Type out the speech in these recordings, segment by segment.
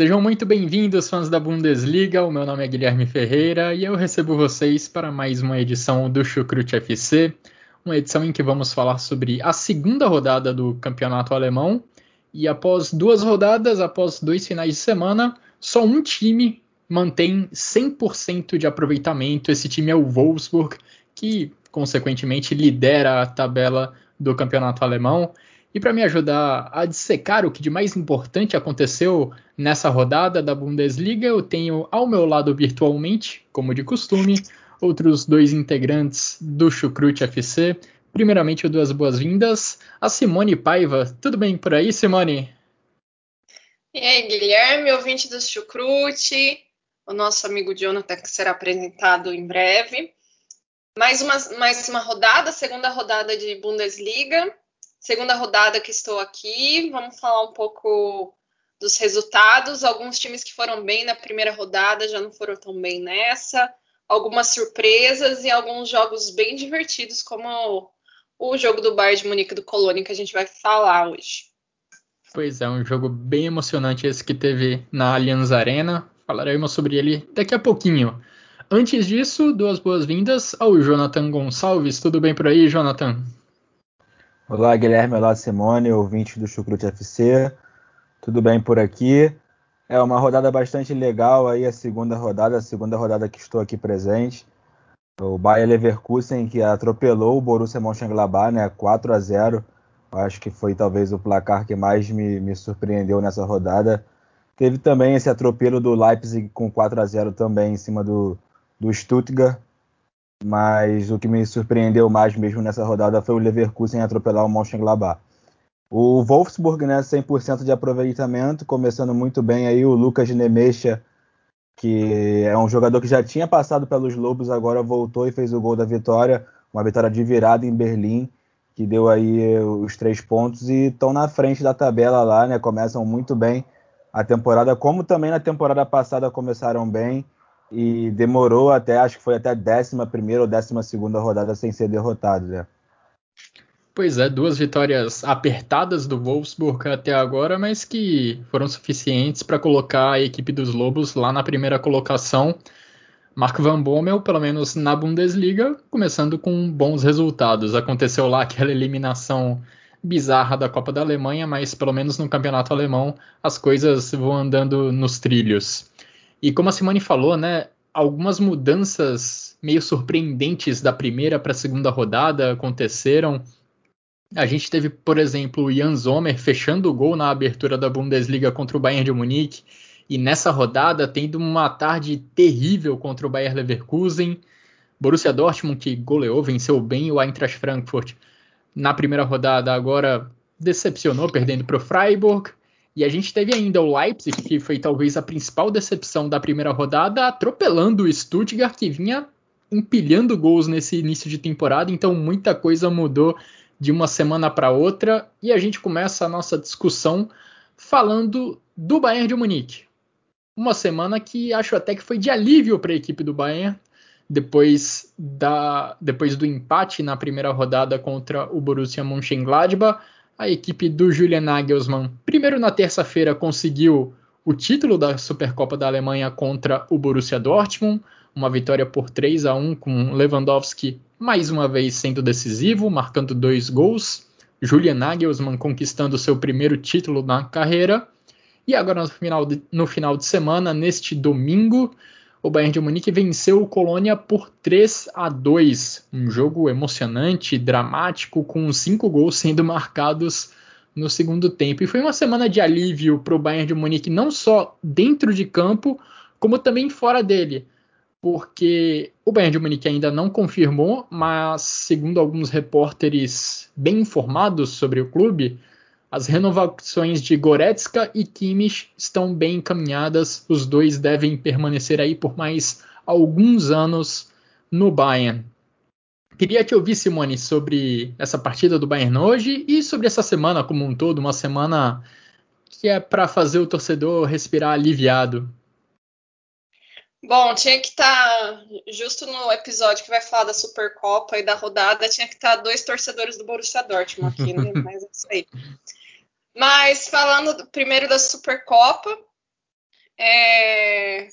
Sejam muito bem-vindos, fãs da Bundesliga. O meu nome é Guilherme Ferreira e eu recebo vocês para mais uma edição do Chucrute FC, uma edição em que vamos falar sobre a segunda rodada do campeonato alemão. E após duas rodadas, após dois finais de semana, só um time mantém 100% de aproveitamento. Esse time é o Wolfsburg, que consequentemente lidera a tabela do campeonato alemão. E para me ajudar a dissecar o que de mais importante aconteceu nessa rodada da Bundesliga, eu tenho ao meu lado virtualmente, como de costume, outros dois integrantes do Chucrute FC. Primeiramente, eu dou as boas-vindas a Simone Paiva. Tudo bem por aí, Simone? E aí, Guilherme, ouvinte do Chucrute, o nosso amigo Jonathan, que será apresentado em breve. Mais uma, mais uma rodada, segunda rodada de Bundesliga segunda rodada que estou aqui. Vamos falar um pouco dos resultados. Alguns times que foram bem na primeira rodada já não foram tão bem nessa. Algumas surpresas e alguns jogos bem divertidos, como o jogo do Bayern de Munique do Colônia que a gente vai falar hoje. Pois é, um jogo bem emocionante esse que teve na Allianz Arena. Falaremos sobre ele daqui a pouquinho. Antes disso, duas boas-vindas ao Jonathan Gonçalves. Tudo bem por aí, Jonathan? Olá, Guilherme. Olá, Simone, ouvinte do Chucrute FC. Tudo bem por aqui? É uma rodada bastante legal aí, a segunda rodada, a segunda rodada que estou aqui presente. O Bayer Leverkusen que atropelou o Borussia Mönchengladbach, né, 4 a 0. Acho que foi talvez o placar que mais me, me surpreendeu nessa rodada. Teve também esse atropelo do Leipzig com 4 a 0 também em cima do, do Stuttgart mas o que me surpreendeu mais mesmo nessa rodada foi o Leverkusen atropelar o Mönchengladbach. O Wolfsburg, né, 100% de aproveitamento, começando muito bem aí o Lucas Nemecha, que é um jogador que já tinha passado pelos Lobos, agora voltou e fez o gol da vitória, uma vitória de virada em Berlim, que deu aí os três pontos e estão na frente da tabela lá, né, começam muito bem a temporada, como também na temporada passada começaram bem, e demorou até, acho que foi até a 11 ou 12 rodada sem ser derrotado, né? Pois é, duas vitórias apertadas do Wolfsburg até agora, mas que foram suficientes para colocar a equipe dos Lobos lá na primeira colocação. Mark Van Bommel, pelo menos na Bundesliga, começando com bons resultados. Aconteceu lá aquela eliminação bizarra da Copa da Alemanha, mas pelo menos no campeonato alemão as coisas vão andando nos trilhos. E como a Simone falou, né, algumas mudanças meio surpreendentes da primeira para a segunda rodada aconteceram. A gente teve, por exemplo, o Jan Sommer fechando o gol na abertura da Bundesliga contra o Bayern de Munique e nessa rodada tendo uma tarde terrível contra o Bayern Leverkusen. Borussia Dortmund que goleou, venceu bem o Eintracht Frankfurt na primeira rodada, agora decepcionou perdendo para o Freiburg. E a gente teve ainda o Leipzig, que foi talvez a principal decepção da primeira rodada, atropelando o Stuttgart, que vinha empilhando gols nesse início de temporada, então muita coisa mudou de uma semana para outra. E a gente começa a nossa discussão falando do Bayern de Munique. Uma semana que acho até que foi de alívio para a equipe do Bayern, depois, da, depois do empate na primeira rodada contra o Borussia Mönchengladbach a equipe do Julian Nagelsmann, primeiro na terça-feira, conseguiu o título da Supercopa da Alemanha contra o Borussia Dortmund, uma vitória por 3 a 1 com Lewandowski mais uma vez sendo decisivo, marcando dois gols. Julian Nagelsmann conquistando seu primeiro título na carreira. E agora no final de, no final de semana, neste domingo, o Bayern de Munique venceu o Colônia por 3 a 2. Um jogo emocionante, dramático, com cinco gols sendo marcados no segundo tempo. E foi uma semana de alívio para o Bayern de Munique, não só dentro de campo, como também fora dele. porque o Bayern de Munique ainda não confirmou, mas segundo alguns repórteres bem informados sobre o clube, as renovações de Goretzka e Kimmich estão bem encaminhadas. Os dois devem permanecer aí por mais alguns anos no Bayern. Queria te ouvir, Simone, sobre essa partida do Bayern hoje e sobre essa semana como um todo, uma semana que é para fazer o torcedor respirar aliviado. Bom, tinha que estar tá, justo no episódio que vai falar da Supercopa e da rodada, tinha que estar tá dois torcedores do Borussia Dortmund aqui, né? Mas é isso aí. Mas falando primeiro da Supercopa, é...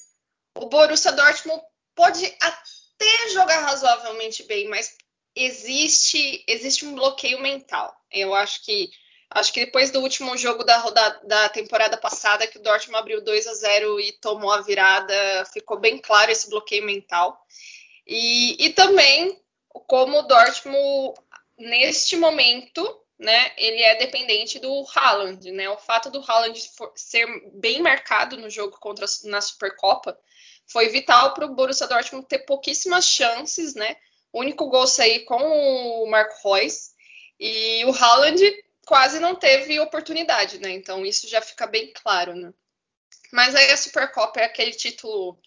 o Borussia Dortmund pode até jogar razoavelmente bem, mas existe existe um bloqueio mental. Eu acho que Acho que depois do último jogo da, rodada, da temporada passada, que o Dortmund abriu 2 a 0 e tomou a virada, ficou bem claro esse bloqueio mental. E, e também como o Dortmund, neste momento, né, ele é dependente do Haaland, né? O fato do Haaland ser bem marcado no jogo contra na Supercopa foi vital para o Borussia Dortmund ter pouquíssimas chances, né? O único gol sair com o Marco Reus e o Haaland quase não teve oportunidade, né? Então isso já fica bem claro, né? Mas aí a Supercopa é aquele título,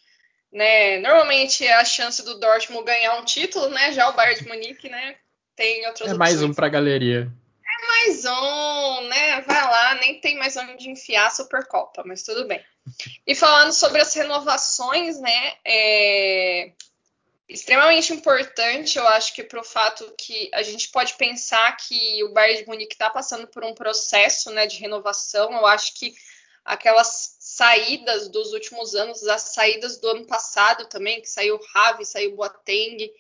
né? Normalmente é a chance do Dortmund ganhar um título, né? Já o Bayern de Munique, né? Tem outras É mais um para a galeria. Mais um, né? Vai lá, nem tem mais onde enfiar a Supercopa, mas tudo bem. E falando sobre as renovações, né? É extremamente importante, eu acho que para o fato que a gente pode pensar que o Bayern de Munique está passando por um processo né, de renovação. Eu acho que aquelas saídas dos últimos anos, as saídas do ano passado também, que saiu o Ravi, saiu o Boateng,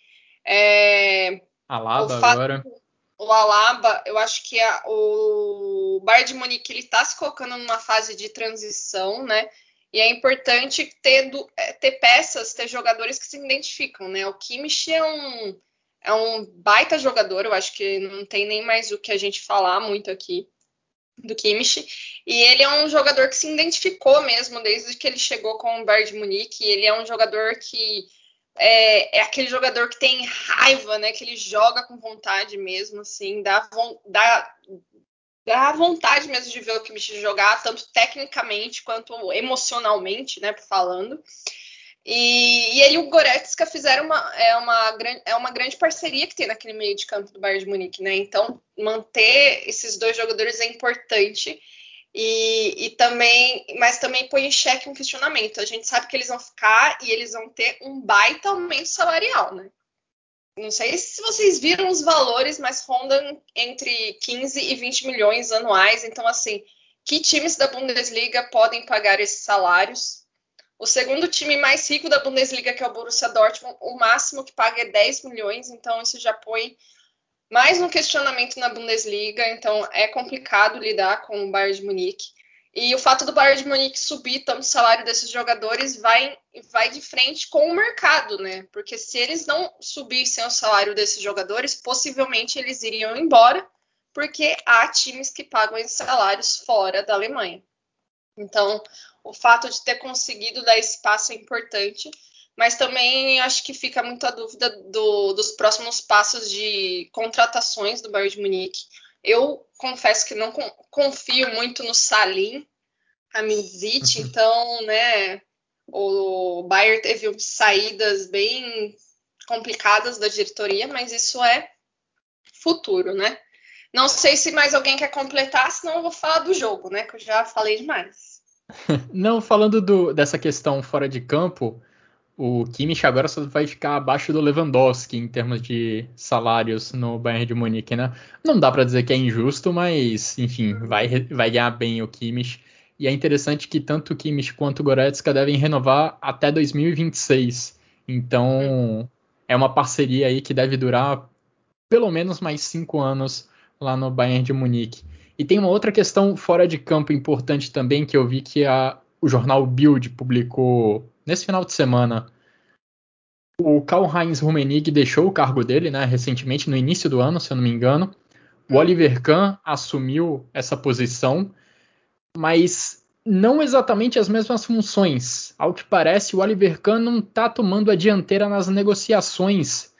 é, Alaba fato, agora. O Alaba, eu acho que a, o Bayern de Munique ele está se colocando numa fase de transição, né? E é importante ter, é, ter peças, ter jogadores que se identificam, né? O Kimmich é um, é um baita jogador, eu acho que não tem nem mais o que a gente falar muito aqui do Kimmich. E ele é um jogador que se identificou mesmo desde que ele chegou com o Bayern de Munique. Ele é um jogador que é, é, aquele jogador que tem raiva, né? Que ele joga com vontade mesmo, assim, dá, dá, dá vontade mesmo de ver o Kimmich jogar, tanto tecnicamente quanto emocionalmente, né, falando. E, e ele e o Goretzka fizeram uma é, uma, é uma grande parceria que tem naquele meio de campo do Bayern de Munique, né? Então, manter esses dois jogadores é importante. E, e, também, mas também põe em xeque um questionamento. A gente sabe que eles vão ficar e eles vão ter um baita aumento salarial, né? não sei se vocês viram os valores, mas rondam entre 15 e 20 milhões anuais. Então, assim, que times da Bundesliga podem pagar esses salários? O segundo time mais rico da Bundesliga, que é o Borussia Dortmund, o máximo que paga é 10 milhões. Então, isso já põe mais um questionamento na Bundesliga. Então, é complicado lidar com o Bayern de Munique. E o fato do Bayern de Munique subir tanto o salário desses jogadores vai, vai de frente com o mercado, né? Porque se eles não subissem o salário desses jogadores, possivelmente eles iriam embora, porque há times que pagam esses salários fora da Alemanha. Então, o fato de ter conseguido dar espaço é importante, mas também acho que fica muito a dúvida do, dos próximos passos de contratações do Bayern de Munique eu confesso que não confio muito no Salim, a Mizit, uhum. então, né, o Bayer teve saídas bem complicadas da diretoria, mas isso é futuro, né? Não sei se mais alguém quer completar, senão eu vou falar do jogo, né? Que eu já falei demais. Não, falando do, dessa questão fora de campo, o Kimmich agora só vai ficar abaixo do Lewandowski em termos de salários no Bayern de Munique, né? Não dá para dizer que é injusto, mas enfim, vai, vai ganhar bem o Kimmich. E é interessante que tanto o Kimmich quanto o Goretzka devem renovar até 2026. Então é uma parceria aí que deve durar pelo menos mais cinco anos lá no Bayern de Munique. E tem uma outra questão fora de campo importante também que eu vi que a, o jornal Bild publicou nesse final de semana. O Karl-Heinz Rummenigge deixou o cargo dele, né, recentemente, no início do ano, se eu não me engano. O Oliver Kahn assumiu essa posição, mas não exatamente as mesmas funções. Ao que parece, o Oliver Kahn não está tomando a dianteira nas negociações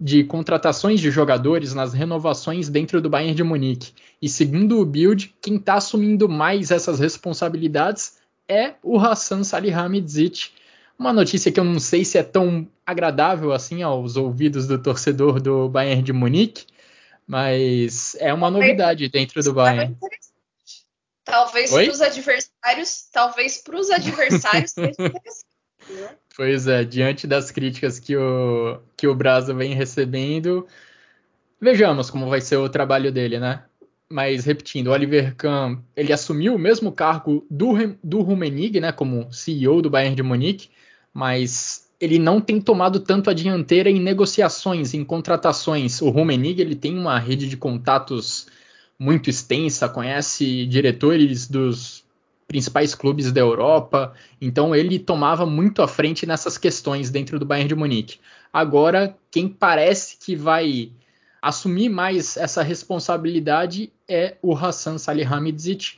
de contratações de jogadores, nas renovações dentro do Bayern de Munique. E segundo o Bild, quem está assumindo mais essas responsabilidades é o Hassan Salihamidzic. Uma notícia que eu não sei se é tão agradável assim aos ouvidos do torcedor do Bayern de Munique, mas é uma novidade dentro do Bayern. Talvez para os adversários, talvez para os adversários seja. Né? Pois é, diante das críticas que o, que o Brasa vem recebendo, vejamos como vai ser o trabalho dele, né? Mas repetindo, o Oliver Kahn, ele assumiu o mesmo cargo do, do Rummenigge, né, como CEO do Bayern de Munique, mas ele não tem tomado tanto a dianteira em negociações, em contratações. O Rummenigge, ele tem uma rede de contatos muito extensa, conhece diretores dos principais clubes da Europa, então ele tomava muito à frente nessas questões dentro do Bayern de Munique. Agora, quem parece que vai assumir mais essa responsabilidade é o Hassan Salihamidzic.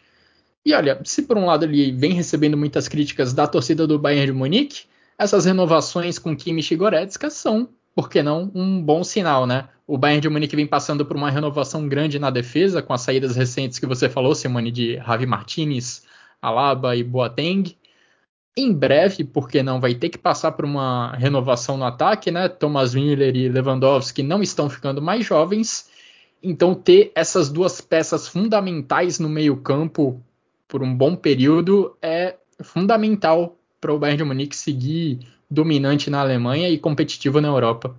E olha, se por um lado ele vem recebendo muitas críticas da torcida do Bayern de Munique, essas renovações com Kimmich e Goretzka são, por que não, um bom sinal, né? O Bayern de Munique vem passando por uma renovação grande na defesa, com as saídas recentes que você falou, Simone, de Javi Martinez, Alaba e Boateng. Em breve, porque não vai ter que passar por uma renovação no ataque, né? Thomas Müller e Lewandowski não estão ficando mais jovens. Então, ter essas duas peças fundamentais no meio-campo por um bom período é fundamental para o Bayern de Munique seguir dominante na Alemanha e competitivo na Europa.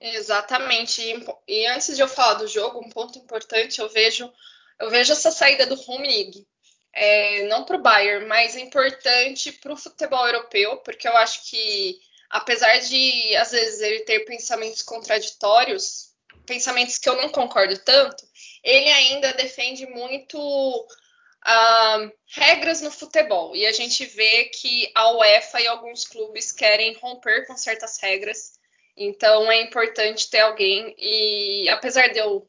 Exatamente. E antes de eu falar do jogo, um ponto importante, eu vejo, eu vejo essa saída do Rummenigge é, não para o Bayern, mas importante para o futebol europeu, porque eu acho que, apesar de às vezes ele ter pensamentos contraditórios, pensamentos que eu não concordo tanto, ele ainda defende muito uh, regras no futebol. E a gente vê que a UEFA e alguns clubes querem romper com certas regras. Então é importante ter alguém. E apesar de eu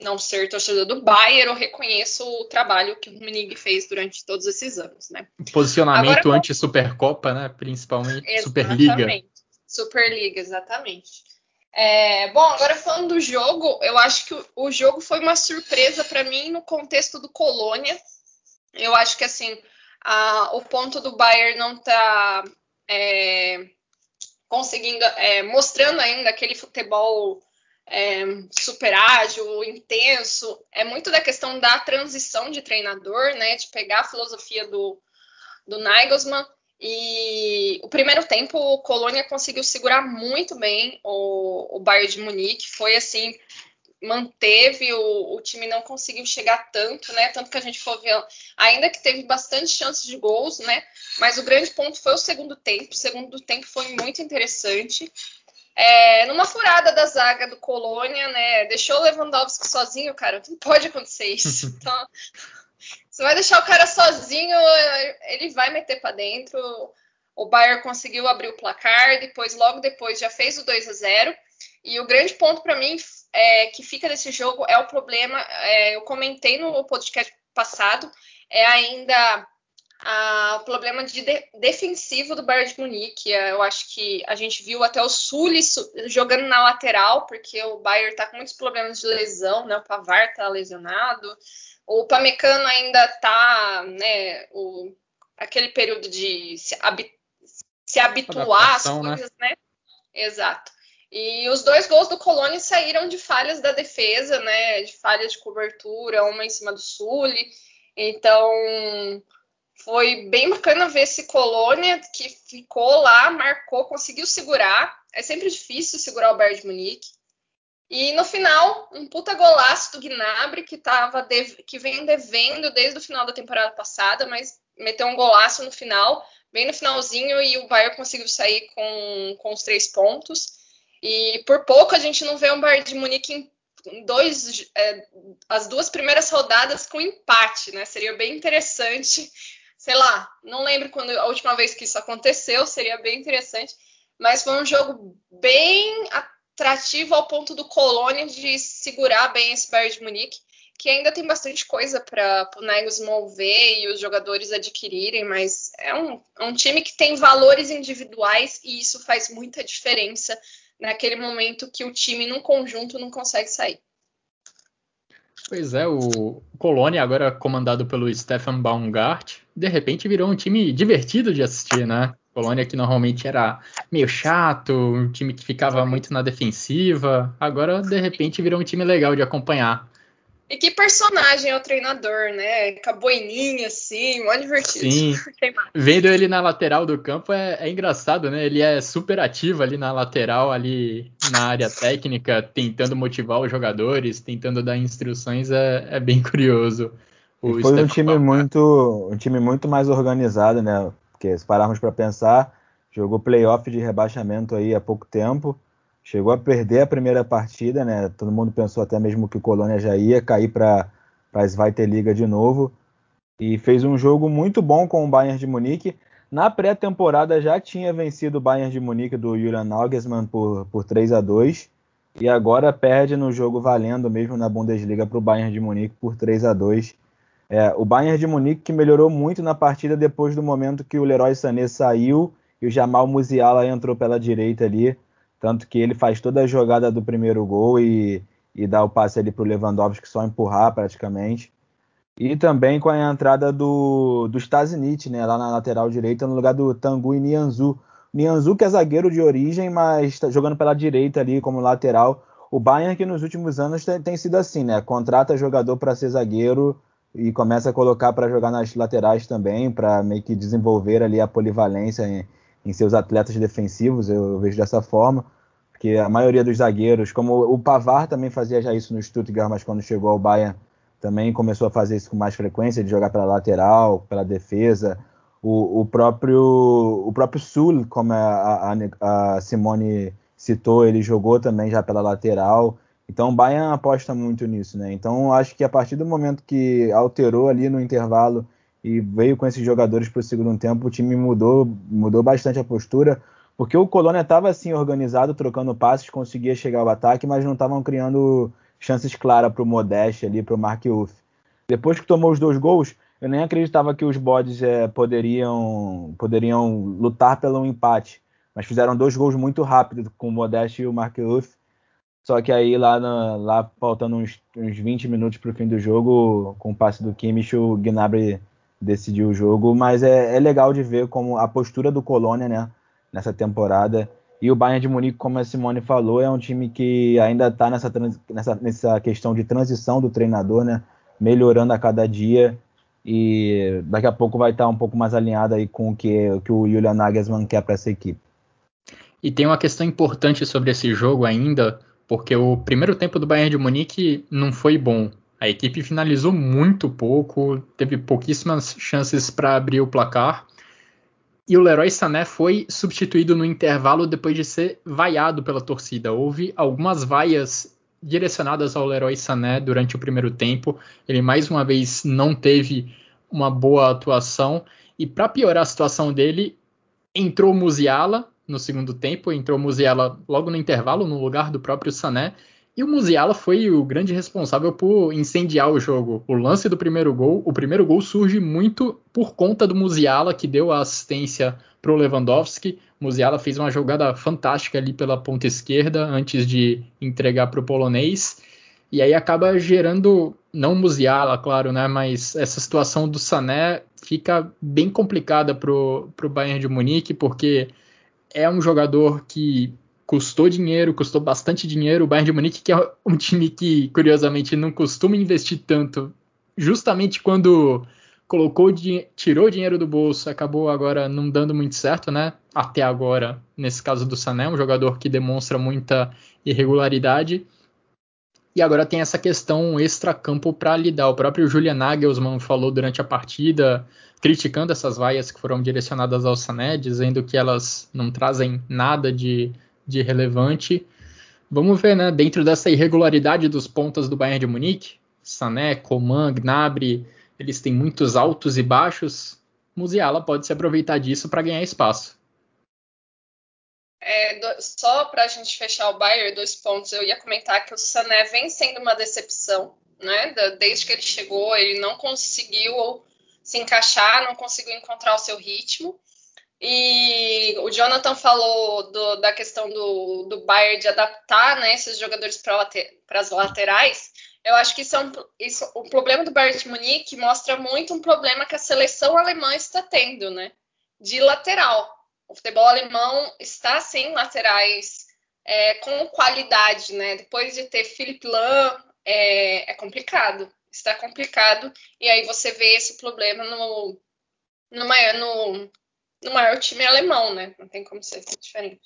não ser torcedor do Bayern, eu reconheço o trabalho que o Rummenigge fez durante todos esses anos, né? Posicionamento anti-Supercopa, né? Principalmente exatamente. Superliga. Superliga, exatamente. É, bom, agora falando do jogo, eu acho que o, o jogo foi uma surpresa para mim no contexto do Colônia. Eu acho que assim, a, o ponto do Bayern não está é, conseguindo, é, mostrando ainda aquele futebol é, super ágil, intenso, é muito da questão da transição de treinador, né? De pegar a filosofia do, do Nagelsmann. E o primeiro tempo, o Colônia conseguiu segurar muito bem o, o Bayern de Munique. Foi assim, manteve, o, o, time não conseguiu chegar tanto, né? Tanto que a gente for ver, ainda que teve bastante chances de gols, né? Mas o grande ponto foi o segundo tempo. O segundo tempo foi muito interessante é, numa furada da zaga do Colônia, né? Deixou o Lewandowski sozinho, cara. Não pode acontecer isso. Então, você vai deixar o cara sozinho, ele vai meter para dentro. O Bayern conseguiu abrir o placar, depois, logo depois, já fez o 2 a 0 E o grande ponto para mim é, que fica desse jogo é o problema. É, eu comentei no podcast passado, é ainda o problema de, de defensivo do Bayern de Munique. É, eu acho que a gente viu até o Sully jogando na lateral, porque o Bayern está com muitos problemas de lesão, né? O Pavar está lesionado. O Pamecano ainda está, né? O, aquele período de se, hab, se habituar às né? coisas, né? né? Exato. E os dois gols do Colônia saíram de falhas da defesa, né? De falhas de cobertura, uma em cima do Sully. Então, foi bem bacana ver esse Colônia que ficou lá, marcou, conseguiu segurar. É sempre difícil segurar o Bayern de Munique. E no final, um puta golaço do Gnabry, que, tava que vem devendo desde o final da temporada passada, mas meteu um golaço no final, bem no finalzinho, e o Bayern conseguiu sair com, com os três pontos. E por pouco a gente não vê um Bayern de Munique em dois, é, as duas primeiras rodadas com empate, né? Seria bem interessante sei lá, não lembro quando a última vez que isso aconteceu, seria bem interessante, mas foi um jogo bem atrativo ao ponto do Colônia de segurar bem esse Bayern de Munique, que ainda tem bastante coisa para o Nagelsmann ver e os jogadores adquirirem, mas é um, é um time que tem valores individuais e isso faz muita diferença naquele momento que o time, num conjunto, não consegue sair. Pois é, o Colônia, agora comandado pelo Stefan Baumgart, de repente virou um time divertido de assistir, né? Colônia que normalmente era meio chato, um time que ficava muito na defensiva, agora de repente virou um time legal de acompanhar. E que personagem é o treinador, né? Com a boininha assim, mó divertido. Sim. Vendo ele na lateral do campo é, é, engraçado, né? Ele é super ativo ali na lateral, ali na área técnica, tentando motivar os jogadores, tentando dar instruções, é, é bem curioso. foi um time muito, um time muito mais organizado, né? Porque se pararmos para pensar, jogou playoff de rebaixamento aí há pouco tempo chegou a perder a primeira partida, né? Todo mundo pensou até mesmo que o Colônia já ia cair para a Zweite de novo. E fez um jogo muito bom com o Bayern de Munique. Na pré-temporada já tinha vencido o Bayern de Munique do Julian Nagelsmann por, por 3 a 2 e agora perde no jogo valendo mesmo na Bundesliga para o Bayern de Munique por 3 a 2 é, O Bayern de Munique que melhorou muito na partida depois do momento que o Leroy Sané saiu e o Jamal Musiala entrou pela direita ali tanto que ele faz toda a jogada do primeiro gol e, e dá o passe ali para o Lewandowski só empurrar praticamente. E também com a entrada do, do Stasinit, né, lá na lateral direita, no lugar do Tanguy Nianzu. Nianzu que é zagueiro de origem, mas está jogando pela direita ali como lateral. O Bayern que nos últimos anos tem, tem sido assim, né? Contrata jogador para ser zagueiro e começa a colocar para jogar nas laterais também, para meio que desenvolver ali a polivalência em, em seus atletas defensivos, eu vejo dessa forma, porque a maioria dos zagueiros, como o Pavar também fazia já isso no Stuttgart, mas quando chegou ao Bayern também começou a fazer isso com mais frequência, de jogar pela lateral, pela defesa. O, o próprio o próprio Sul, como a, a, a, Simone citou, ele jogou também já pela lateral. Então o Bayern aposta muito nisso, né? Então acho que a partir do momento que alterou ali no intervalo e veio com esses jogadores para o segundo tempo, o time mudou, mudou bastante a postura, porque o Colônia estava assim organizado, trocando passes, conseguia chegar ao ataque, mas não estavam criando chances claras para o Modeste ali, para o Mark Uff. Depois que tomou os dois gols, eu nem acreditava que os bodes é, poderiam, poderiam lutar pelo empate, mas fizeram dois gols muito rápido com o Modeste e o Mark Uff. Só que aí lá, na, lá faltando uns, uns 20 minutos para o fim do jogo, com o passe do Kimmich, o Gnabry decidiu o jogo, mas é, é, legal de ver como a postura do Colônia, né, nessa temporada. E o Bayern de Munique, como a Simone falou, é um time que ainda está nessa, nessa, nessa questão de transição do treinador, né, melhorando a cada dia. E daqui a pouco vai estar tá um pouco mais alinhado aí com o que, que o Julian Nagelsmann quer para essa equipe. E tem uma questão importante sobre esse jogo ainda, porque o primeiro tempo do Bayern de Munique não foi bom. A equipe finalizou muito pouco, teve pouquíssimas chances para abrir o placar. E o Leroy Sané foi substituído no intervalo depois de ser vaiado pela torcida. Houve algumas vaias direcionadas ao Leroy Sané durante o primeiro tempo. Ele mais uma vez não teve uma boa atuação. E para piorar a situação dele, entrou Musiala no segundo tempo, entrou Musiala logo no intervalo, no lugar do próprio Sané, e o Musiala foi o grande responsável por incendiar o jogo. O lance do primeiro gol, o primeiro gol surge muito por conta do Musiala, que deu a assistência para o Lewandowski. Musiala fez uma jogada fantástica ali pela ponta esquerda antes de entregar para o polonês. E aí acaba gerando, não Musiala, claro, né? Mas essa situação do Sané fica bem complicada para o Bayern de Munique, porque é um jogador que custou dinheiro, custou bastante dinheiro. O Bayern de Munique, que é um time que, curiosamente, não costuma investir tanto, justamente quando colocou, tirou dinheiro do bolso, acabou agora não dando muito certo, né? Até agora, nesse caso do Sané, um jogador que demonstra muita irregularidade. E agora tem essa questão extra-campo para lidar. O próprio Julian Nagelsmann falou durante a partida, criticando essas vaias que foram direcionadas ao Sané, dizendo que elas não trazem nada de de relevante. Vamos ver, né? Dentro dessa irregularidade dos pontas do Bayern de Munique, Sané, Coman, Gnabry, eles têm muitos altos e baixos. Musiala pode se aproveitar disso para ganhar espaço. É, do, só para a gente fechar o Bayern, dois pontos. Eu ia comentar que o Sané vem sendo uma decepção, né? Desde que ele chegou, ele não conseguiu se encaixar, não conseguiu encontrar o seu ritmo. E o Jonathan falou do, da questão do, do Bayern de adaptar né, esses jogadores para as laterais. Eu acho que isso é um, isso, o problema do Bayern de Munique mostra muito um problema que a seleção alemã está tendo, né? De lateral. O futebol alemão está sem laterais é, com qualidade, né? Depois de ter Philipp Lahm, é, é, complicado. Está complicado. E aí você vê esse problema no, no, no, no maior time alemão, né? Não tem como ser diferente.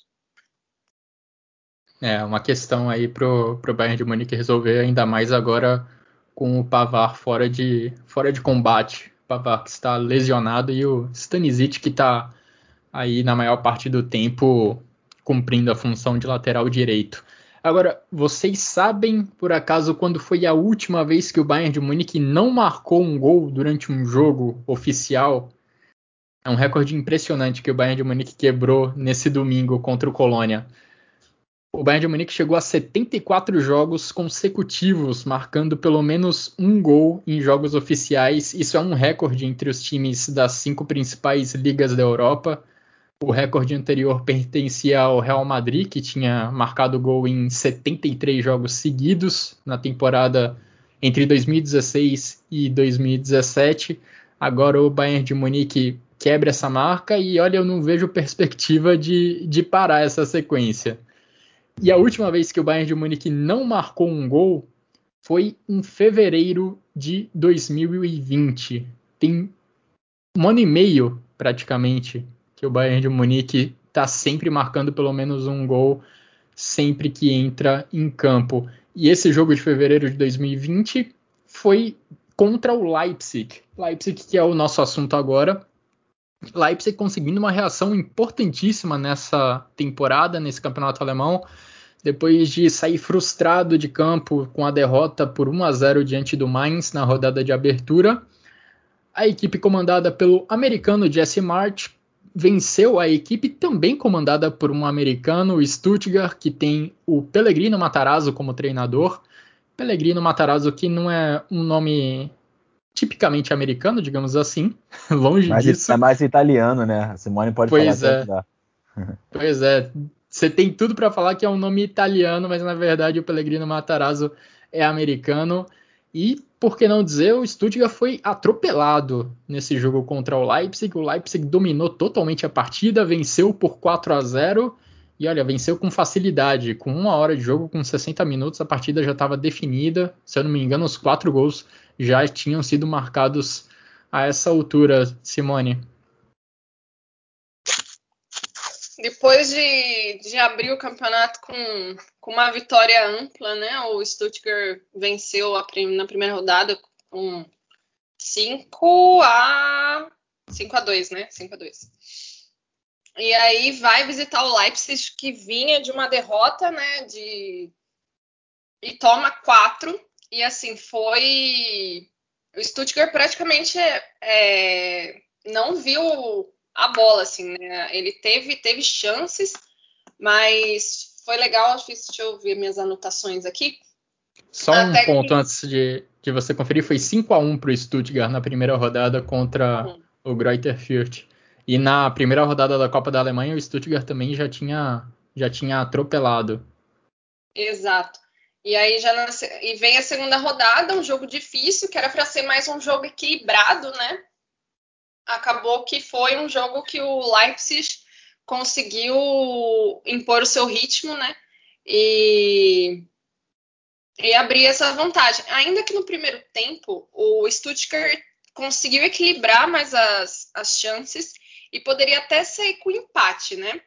É, uma questão aí pro, pro Bayern de Munique resolver, ainda mais agora com o Pavar fora de, fora de combate. O Pavar que está lesionado e o Stanisic que está aí na maior parte do tempo cumprindo a função de lateral direito. Agora, vocês sabem, por acaso, quando foi a última vez que o Bayern de Munique não marcou um gol durante um jogo oficial? É um recorde impressionante que o Bayern de Munique quebrou nesse domingo contra o Colônia. O Bayern de Munique chegou a 74 jogos consecutivos, marcando pelo menos um gol em jogos oficiais. Isso é um recorde entre os times das cinco principais ligas da Europa. O recorde anterior pertencia ao Real Madrid, que tinha marcado gol em 73 jogos seguidos na temporada entre 2016 e 2017. Agora o Bayern de Munique quebra essa marca e olha, eu não vejo perspectiva de, de parar essa sequência. E a última vez que o Bayern de Munique não marcou um gol foi em fevereiro de 2020. Tem um ano e meio, praticamente, que o Bayern de Munique está sempre marcando pelo menos um gol sempre que entra em campo. E esse jogo de fevereiro de 2020 foi contra o Leipzig. Leipzig, que é o nosso assunto agora, Leipzig conseguindo uma reação importantíssima nessa temporada, nesse campeonato alemão, depois de sair frustrado de campo com a derrota por 1 a 0 diante do Mainz na rodada de abertura. A equipe comandada pelo americano Jesse March venceu a equipe também comandada por um americano, Stuttgart, que tem o Pellegrino Matarazzo como treinador. Pellegrino Matarazzo que não é um nome tipicamente americano, digamos assim, longe Mas disso. É mais italiano, né? A Simone pode pois falar. É. pois é. Você tem tudo para falar que é um nome italiano, mas na verdade o Pellegrino Matarazzo é americano. E, por que não dizer, o Stuttgart foi atropelado nesse jogo contra o Leipzig. O Leipzig dominou totalmente a partida, venceu por 4 a 0 e olha, venceu com facilidade. Com uma hora de jogo, com 60 minutos, a partida já estava definida. Se eu não me engano, os quatro gols já tinham sido marcados a essa altura, Simone. Depois de, de abrir o campeonato com, com uma vitória ampla, né? O Stuttgart venceu a, na primeira rodada com 5 a 5 a 2, né? 5 a 2. E aí vai visitar o Leipzig que vinha de uma derrota, né? De e toma quatro e assim, foi. O Stuttgart praticamente é, não viu a bola, assim, né? Ele teve, teve chances, mas foi legal. Deixa eu ver minhas anotações aqui. Só um Até ponto que... antes de, de você conferir: foi 5 a 1 para o Stuttgart na primeira rodada contra uhum. o Greuther Fürth. E na primeira rodada da Copa da Alemanha, o Stuttgart também já tinha, já tinha atropelado. Exato. E aí já na, e vem a segunda rodada, um jogo difícil, que era para ser mais um jogo equilibrado, né? Acabou que foi um jogo que o Leipzig conseguiu impor o seu ritmo, né? E, e abrir essa vantagem. Ainda que no primeiro tempo o Stuttgart conseguiu equilibrar mais as, as chances e poderia até sair com empate, né?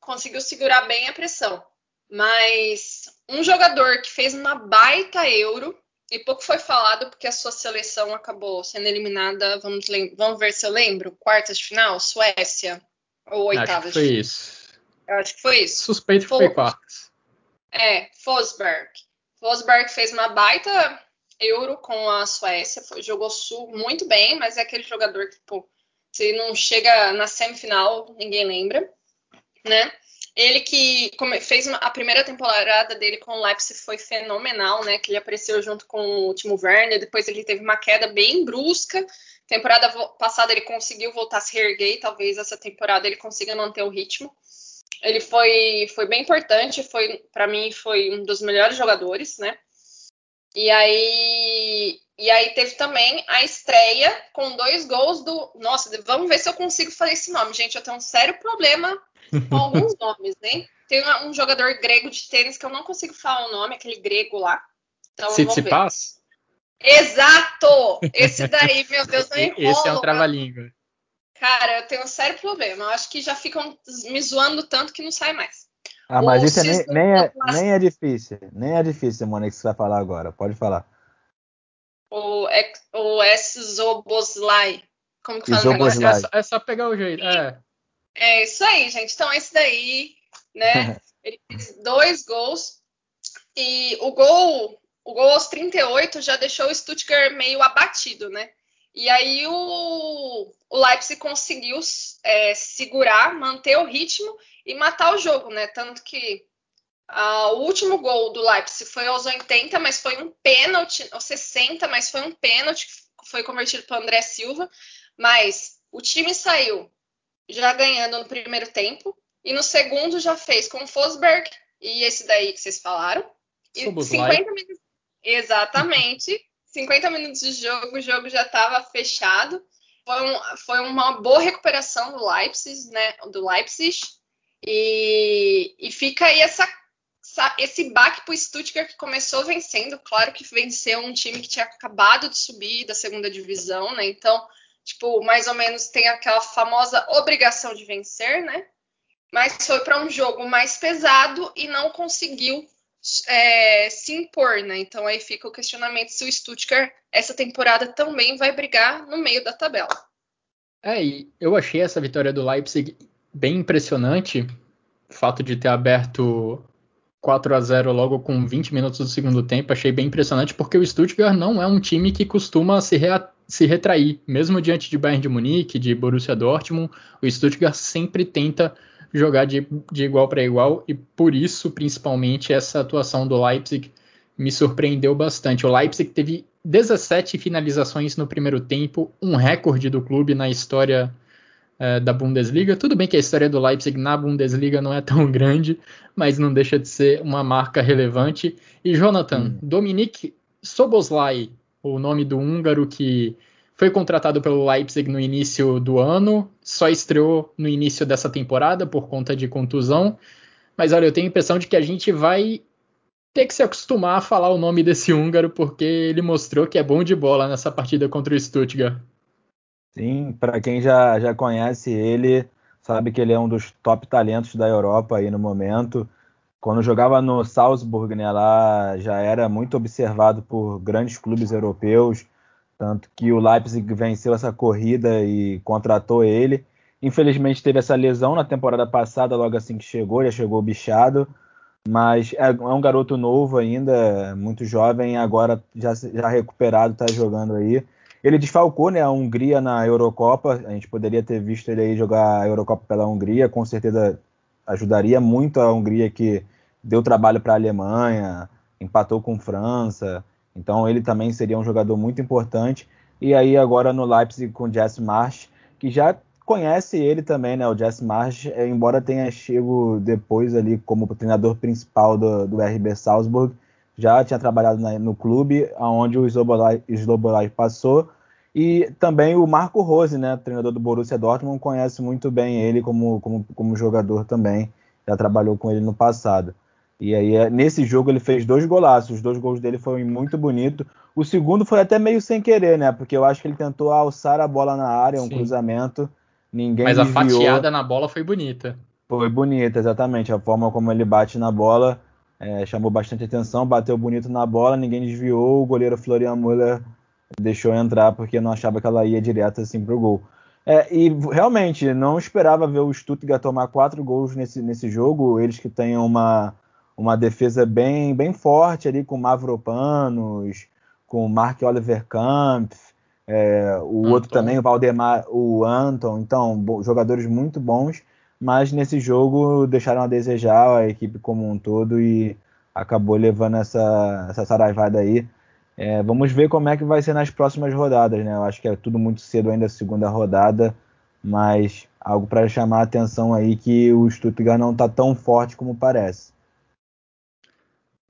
Conseguiu segurar bem a pressão. Mas um jogador que fez uma baita euro e pouco foi falado porque a sua seleção acabou sendo eliminada. Vamos, vamos ver se eu lembro. Quartas de final, Suécia ou oitavas. Acho que foi isso. Eu acho que foi isso. Suspeito que foi quartas. É, Fosberg. Fosberg fez uma baita euro com a Suécia, foi, jogou sul muito bem, mas é aquele jogador que, pô, se não chega na semifinal, ninguém lembra, né? Ele que fez uma, a primeira temporada dele com o Leipzig foi fenomenal, né? Que ele apareceu junto com o Timo Werner, depois ele teve uma queda bem brusca. Temporada passada ele conseguiu voltar a se reerguer, talvez essa temporada ele consiga manter o ritmo. Ele foi, foi bem importante, foi para mim foi um dos melhores jogadores, né? E aí, e aí teve também a estreia com dois gols do. Nossa, vamos ver se eu consigo fazer esse nome, gente. Eu tenho um sério problema com alguns nomes, né? Tem um jogador grego de tênis que eu não consigo falar o nome, aquele grego lá. Então, Tsitsipas? Exato! Esse daí, meu Deus, não enrolo. Esse é um trava-língua. Cara, eu tenho um sério problema. Eu acho que já ficam me zoando tanto que não sai mais. Ah, mas isso é nem, nem, é, nem é difícil. Nem é difícil, Mônica, que você vai falar agora. Pode falar. O, o Exoboslai. Como que fala o negócio? É, só, é só pegar o jeito. É. é isso aí, gente. Então, esse daí, né? ele fez dois gols. E o gol, o gol aos 38 já deixou o Stuttgart meio abatido, né? E aí o, o Leipzig conseguiu é, segurar, manter o ritmo e matar o jogo, né? Tanto que o último gol do Leipzig foi aos 80, mas foi um pênalti, aos 60, mas foi um pênalti que foi convertido para André Silva. Mas o time saiu já ganhando no primeiro tempo e no segundo já fez com o Fosberg e esse daí que vocês falaram. E 50 minutos. Exatamente. 50 minutos de jogo, o jogo já estava fechado. Foi, um, foi, uma boa recuperação do Leipzig, né? Do Leipzig. E, e fica aí essa, essa, esse baque para o Stuttgart que começou vencendo. Claro que venceu um time que tinha acabado de subir da segunda divisão, né? Então, tipo, mais ou menos tem aquela famosa obrigação de vencer, né? Mas foi para um jogo mais pesado e não conseguiu é, se impor, né? Então aí fica o questionamento se o Stuttgart essa temporada também vai brigar no meio da tabela. É, e eu achei essa vitória do Leipzig bem impressionante. O fato de ter aberto 4 a 0 logo com 20 minutos do segundo tempo, achei bem impressionante, porque o Stuttgart não é um time que costuma se, se retrair. Mesmo diante de Bayern de Munique, de Borussia Dortmund, o Stuttgart sempre tenta jogar de, de igual para igual e por isso, principalmente, essa atuação do Leipzig me surpreendeu bastante. O Leipzig teve 17 finalizações no primeiro tempo, um recorde do clube na história é, da Bundesliga. Tudo bem que a história do Leipzig na Bundesliga não é tão grande, mas não deixa de ser uma marca relevante. E Jonathan, hum. Dominik Soboslai, o nome do húngaro que foi contratado pelo Leipzig no início do ano, só estreou no início dessa temporada por conta de contusão. Mas olha, eu tenho a impressão de que a gente vai ter que se acostumar a falar o nome desse húngaro, porque ele mostrou que é bom de bola nessa partida contra o Stuttgart. Sim, para quem já, já conhece ele, sabe que ele é um dos top talentos da Europa aí no momento. Quando jogava no Salzburg, né, lá já era muito observado por grandes clubes europeus tanto que o Leipzig venceu essa corrida e contratou ele. Infelizmente teve essa lesão na temporada passada, logo assim que chegou, já chegou bichado. Mas é, é um garoto novo ainda, muito jovem, agora já, já recuperado, está jogando aí. Ele desfalcou né, a Hungria na Eurocopa. A gente poderia ter visto ele aí jogar a Eurocopa pela Hungria. Com certeza ajudaria muito a Hungria, que deu trabalho para a Alemanha, empatou com França. Então ele também seria um jogador muito importante. E aí agora no Leipzig com o Jess Marsh, que já conhece ele também, né? O Jess Marsh, é, embora tenha chego depois ali como treinador principal do, do RB Salzburg, já tinha trabalhado na, no clube, onde o Slobolai passou. E também o Marco Rose, né, treinador do Borussia Dortmund, conhece muito bem ele como, como, como jogador também, já trabalhou com ele no passado. E aí, é, nesse jogo, ele fez dois golaços. Os dois gols dele foram muito bonitos. O segundo foi até meio sem querer, né? Porque eu acho que ele tentou alçar a bola na área, um Sim. cruzamento. Ninguém Mas desviou. a fatiada na bola foi bonita. Foi bonita, exatamente. A forma como ele bate na bola é, chamou bastante atenção. Bateu bonito na bola, ninguém desviou. O goleiro Florian Müller deixou entrar porque não achava que ela ia direto assim pro gol. É, e realmente, não esperava ver o Stuttgart tomar quatro gols nesse, nesse jogo. Eles que têm uma uma defesa bem, bem forte ali com Mavropanos, com Mark Oliver Kampf, é, o Anton. outro também, o Valdemar, o Anton, então, jogadores muito bons, mas nesse jogo deixaram a desejar a equipe como um todo e acabou levando essa, essa saraivada aí. É, vamos ver como é que vai ser nas próximas rodadas, né? Eu acho que é tudo muito cedo ainda a segunda rodada, mas algo para chamar a atenção aí que o Stuttgart não está tão forte como parece.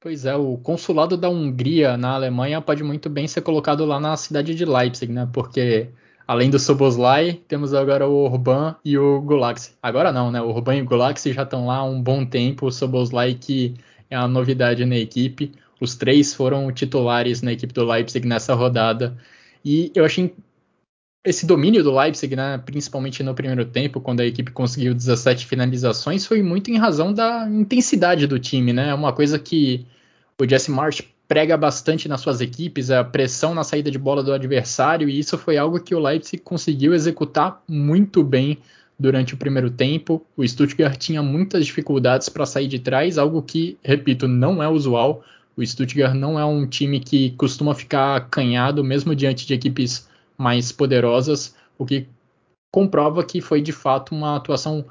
Pois é, o consulado da Hungria na Alemanha pode muito bem ser colocado lá na cidade de Leipzig, né? Porque além do Soboslai, temos agora o Urban e o Gulaxi. Agora não, né? O Urban e o Gulaxi já estão lá há um bom tempo. O Soboslai que é a novidade na equipe. Os três foram titulares na equipe do Leipzig nessa rodada. E eu achei esse domínio do Leipzig, né, principalmente no primeiro tempo, quando a equipe conseguiu 17 finalizações, foi muito em razão da intensidade do time, né? É uma coisa que o Jesse Marsh prega bastante nas suas equipes, a pressão na saída de bola do adversário, e isso foi algo que o Leipzig conseguiu executar muito bem durante o primeiro tempo. O Stuttgart tinha muitas dificuldades para sair de trás, algo que, repito, não é usual. O Stuttgart não é um time que costuma ficar canhado, mesmo diante de equipes mais poderosas, o que comprova que foi de fato uma atuação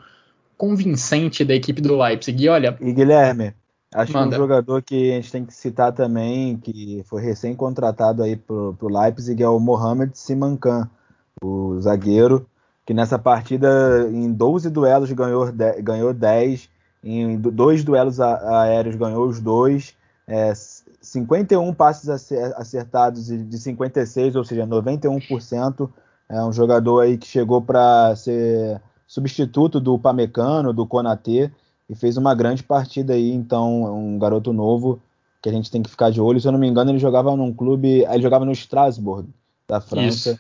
convincente da equipe do Leipzig. E olha. E Guilherme, acho manda. que um jogador que a gente tem que citar também, que foi recém-contratado aí pro, pro Leipzig, é o Mohamed Simankan, o zagueiro, que nessa partida, em 12 duelos, ganhou, ganhou 10, em dois duelos aéreos ganhou os dois, é, 51 passes acertados de 56, ou seja, 91%. É um jogador aí que chegou para ser substituto do Pamecano, do Konatê, e fez uma grande partida aí, então, um garoto novo que a gente tem que ficar de olho. Se eu não me engano, ele jogava num clube, ele jogava no Strasbourg, da França. Isso.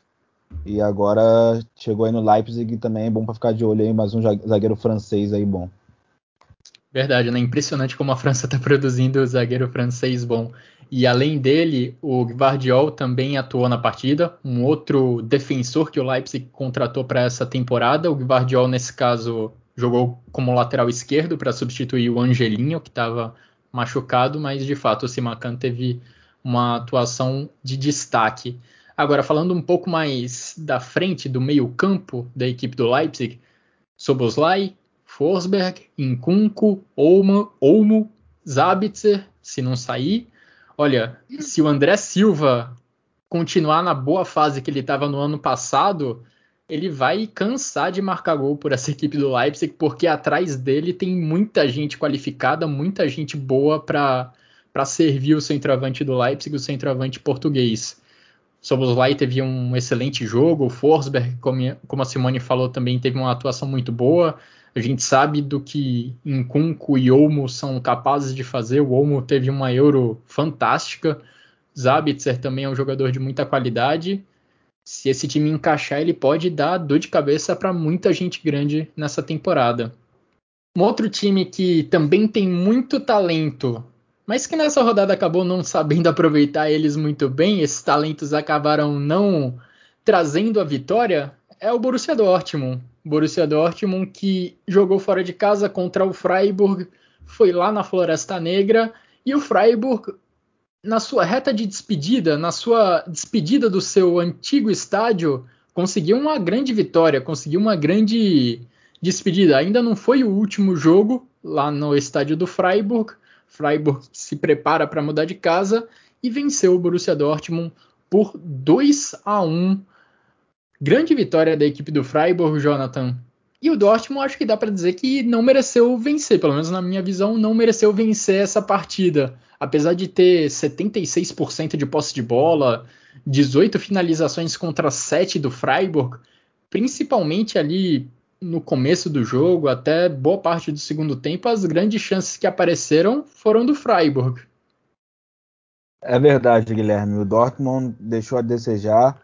E agora chegou aí no Leipzig também, é bom para ficar de olho aí, mais um zagueiro francês aí bom. Verdade, né? Impressionante como a França está produzindo o zagueiro francês bom. E além dele, o Guardiol também atuou na partida, um outro defensor que o Leipzig contratou para essa temporada. O Guardiol, nesse caso, jogou como lateral esquerdo para substituir o Angelinho, que estava machucado, mas de fato o Simacan teve uma atuação de destaque. Agora, falando um pouco mais da frente, do meio-campo da equipe do Leipzig, Soboslai, Forsberg, Inkunku, Olmo, Olmo, Zabitzer, se não sair. Olha, se o André Silva continuar na boa fase que ele estava no ano passado, ele vai cansar de marcar gol por essa equipe do Leipzig, porque atrás dele tem muita gente qualificada, muita gente boa para servir o centroavante do Leipzig, o centroavante português. Soboslai teve um excelente jogo, o Forsberg, como a Simone falou, também teve uma atuação muito boa. A gente sabe do que Nkunku e Olmo são capazes de fazer. O Olmo teve uma Euro fantástica. Zabitzer também é um jogador de muita qualidade. Se esse time encaixar, ele pode dar dor de cabeça para muita gente grande nessa temporada. Um outro time que também tem muito talento, mas que nessa rodada acabou não sabendo aproveitar eles muito bem, esses talentos acabaram não trazendo a vitória, é o Borussia Dortmund. Borussia Dortmund que jogou fora de casa contra o Freiburg, foi lá na Floresta Negra e o Freiburg na sua reta de despedida, na sua despedida do seu antigo estádio, conseguiu uma grande vitória, conseguiu uma grande despedida. Ainda não foi o último jogo lá no estádio do Freiburg. Freiburg se prepara para mudar de casa e venceu o Borussia Dortmund por 2 a 1 Grande vitória da equipe do Freiburg, Jonathan. E o Dortmund acho que dá para dizer que não mereceu vencer, pelo menos na minha visão, não mereceu vencer essa partida. Apesar de ter 76% de posse de bola, 18 finalizações contra 7 do Freiburg, principalmente ali no começo do jogo, até boa parte do segundo tempo, as grandes chances que apareceram foram do Freiburg. É verdade, Guilherme. O Dortmund deixou a desejar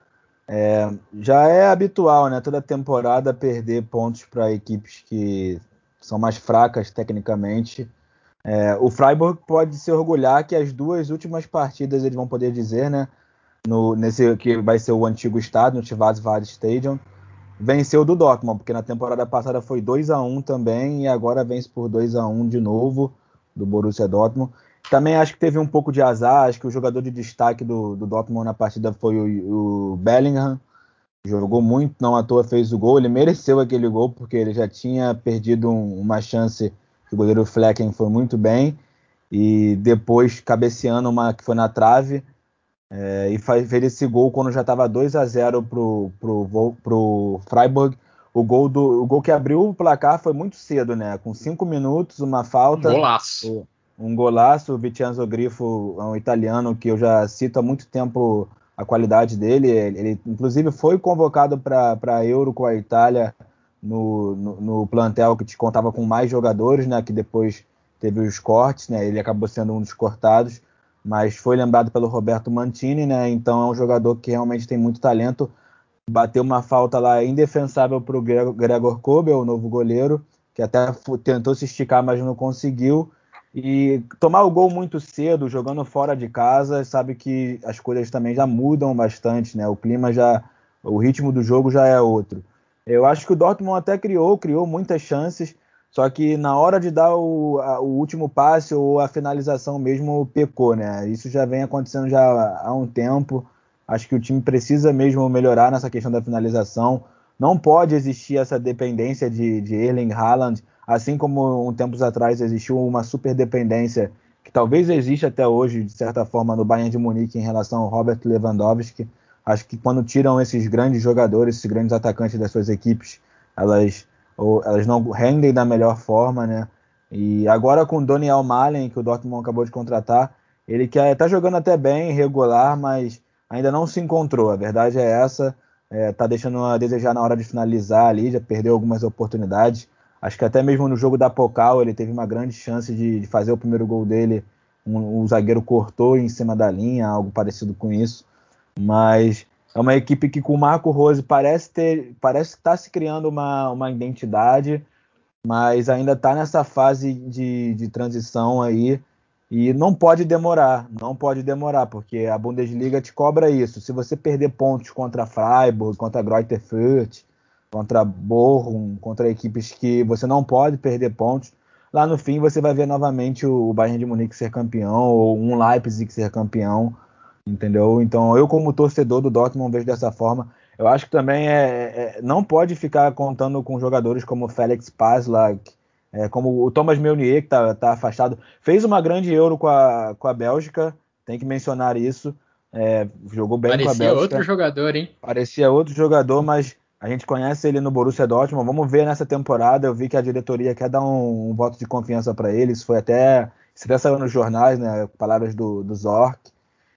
é, já é habitual, né? Toda temporada perder pontos para equipes que são mais fracas tecnicamente. É, o Freiburg pode se orgulhar que as duas últimas partidas eles vão poder dizer, né? No, nesse que vai ser o antigo estádio, no Tivasvad Stadium, venceu do Dortmund, porque na temporada passada foi 2 a 1 também e agora vence por 2 a 1 de novo do Borussia Dortmund. Também acho que teve um pouco de azar, acho que o jogador de destaque do, do Dortmund na partida foi o, o Bellingham, Jogou muito, não à toa fez o gol. Ele mereceu aquele gol porque ele já tinha perdido um, uma chance que o goleiro Flecken foi muito bem e depois cabeceando uma que foi na trave é, e faz, fez esse gol quando já estava 2 a 0 pro, pro, pro Freiburg. O gol, do, o gol que abriu o placar foi muito cedo, né? Com cinco minutos, uma falta. Golaço. Um golaço. O Vincenzo Grifo é um italiano que eu já cito há muito tempo a qualidade dele. Ele, ele inclusive, foi convocado para Euro com a Itália no, no, no, plantel que te contava com mais jogadores, né? Que depois teve os cortes, né? Ele acabou sendo um dos cortados mas foi lembrado pelo Roberto Mantini, né? Então é um jogador que realmente tem muito talento. Bateu uma falta lá indefensável para o Gregor Kobel, o novo goleiro, que até tentou se esticar, mas não conseguiu. E tomar o gol muito cedo, jogando fora de casa, sabe que as coisas também já mudam bastante, né? O clima já, o ritmo do jogo já é outro. Eu acho que o Dortmund até criou, criou muitas chances, só que na hora de dar o, a, o último passe ou a finalização mesmo pecou, né? Isso já vem acontecendo já há um tempo. Acho que o time precisa mesmo melhorar nessa questão da finalização. Não pode existir essa dependência de, de Erling Haaland, assim como um tempos atrás existiu uma super dependência que talvez exista até hoje, de certa forma, no Bayern de Munique em relação ao Robert Lewandowski. Acho que quando tiram esses grandes jogadores, esses grandes atacantes das suas equipes, elas ou elas não rendem da melhor forma, né? E agora com o Daniel Malen, que o Dortmund acabou de contratar, ele que está jogando até bem, regular, mas ainda não se encontrou. A verdade é essa. É, tá deixando a desejar na hora de finalizar ali, já perdeu algumas oportunidades. Acho que até mesmo no jogo da Pocal ele teve uma grande chance de, de fazer o primeiro gol dele. Um, o zagueiro cortou em cima da linha, algo parecido com isso. Mas é uma equipe que com o Marco Rose parece ter, parece estar tá se criando uma, uma identidade, mas ainda está nessa fase de, de transição aí e não pode demorar, não pode demorar, porque a Bundesliga te cobra isso. Se você perder pontos contra Freiburg, contra Greuther Fürth, contra Bochum, contra equipes que você não pode perder pontos, lá no fim você vai ver novamente o Bayern de Munique ser campeão ou um Leipzig ser campeão entendeu? Então eu como torcedor do Dortmund vejo dessa forma. Eu acho que também é, é não pode ficar contando com jogadores como Felix Pazlak, é, como o Thomas Meunier que está tá afastado, fez uma grande Euro com a, com a Bélgica, tem que mencionar isso. É, jogou bem Parecia com a Bélgica. Parecia outro jogador, hein? Parecia outro jogador, mas a gente conhece ele no Borussia Dortmund. Vamos ver nessa temporada. Eu vi que a diretoria quer dar um, um voto de confiança para ele. Isso foi até, isso até saiu nos jornais, né? Palavras do, do Zorc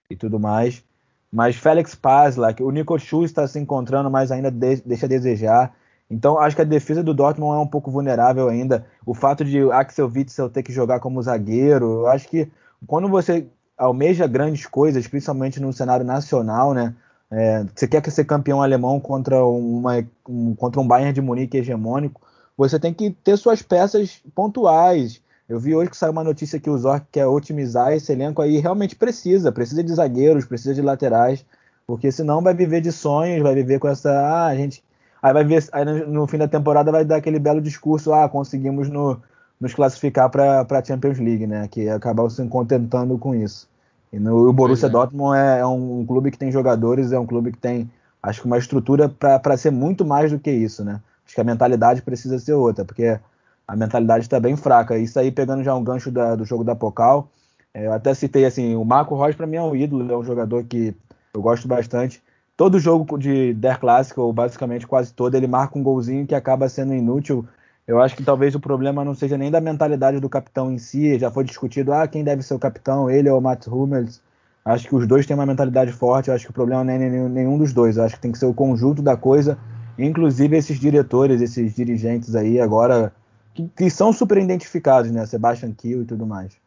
e tudo mais. Mas Félix Pazlak, o Nico Schultz está se encontrando, mas ainda de, deixa a desejar. Então acho que a defesa do Dortmund é um pouco vulnerável ainda. O fato de Axel Witzel ter que jogar como zagueiro, eu acho que quando você almeja grandes coisas, principalmente no cenário nacional, né? É, você quer ser campeão alemão contra, uma, um, contra um Bayern de Munique hegemônico, você tem que ter suas peças pontuais, eu vi hoje que saiu uma notícia que o Zorc quer otimizar esse elenco aí, realmente precisa, precisa de zagueiros, precisa de laterais, porque senão vai viver de sonhos, vai viver com essa, ah, a gente, aí vai ver, aí no fim da temporada vai dar aquele belo discurso, ah, conseguimos no, nos classificar para a Champions League, né, que acabar se contentando com isso. E no, o Borussia é. Dortmund é, é um, clube que tem jogadores, é um clube que tem, acho que uma estrutura para ser muito mais do que isso, né. Acho que a mentalidade precisa ser outra, porque a mentalidade está bem fraca. Isso aí pegando já um gancho da, do jogo da Pocal. É, eu até citei assim, o Marco Rocha para mim é um ídolo, é um jogador que eu gosto bastante. Todo jogo de Der Clássico, ou basicamente quase todo, ele marca um golzinho que acaba sendo inútil. Eu acho que talvez o problema não seja nem da mentalidade do capitão em si, já foi discutido, ah, quem deve ser o capitão, ele ou o Mats Hummels. Acho que os dois têm uma mentalidade forte, eu acho que o problema não é nenhum, nenhum dos dois, eu acho que tem que ser o conjunto da coisa, inclusive esses diretores, esses dirigentes aí, agora que, que são super identificados, né? Sebastian Kiel e tudo mais.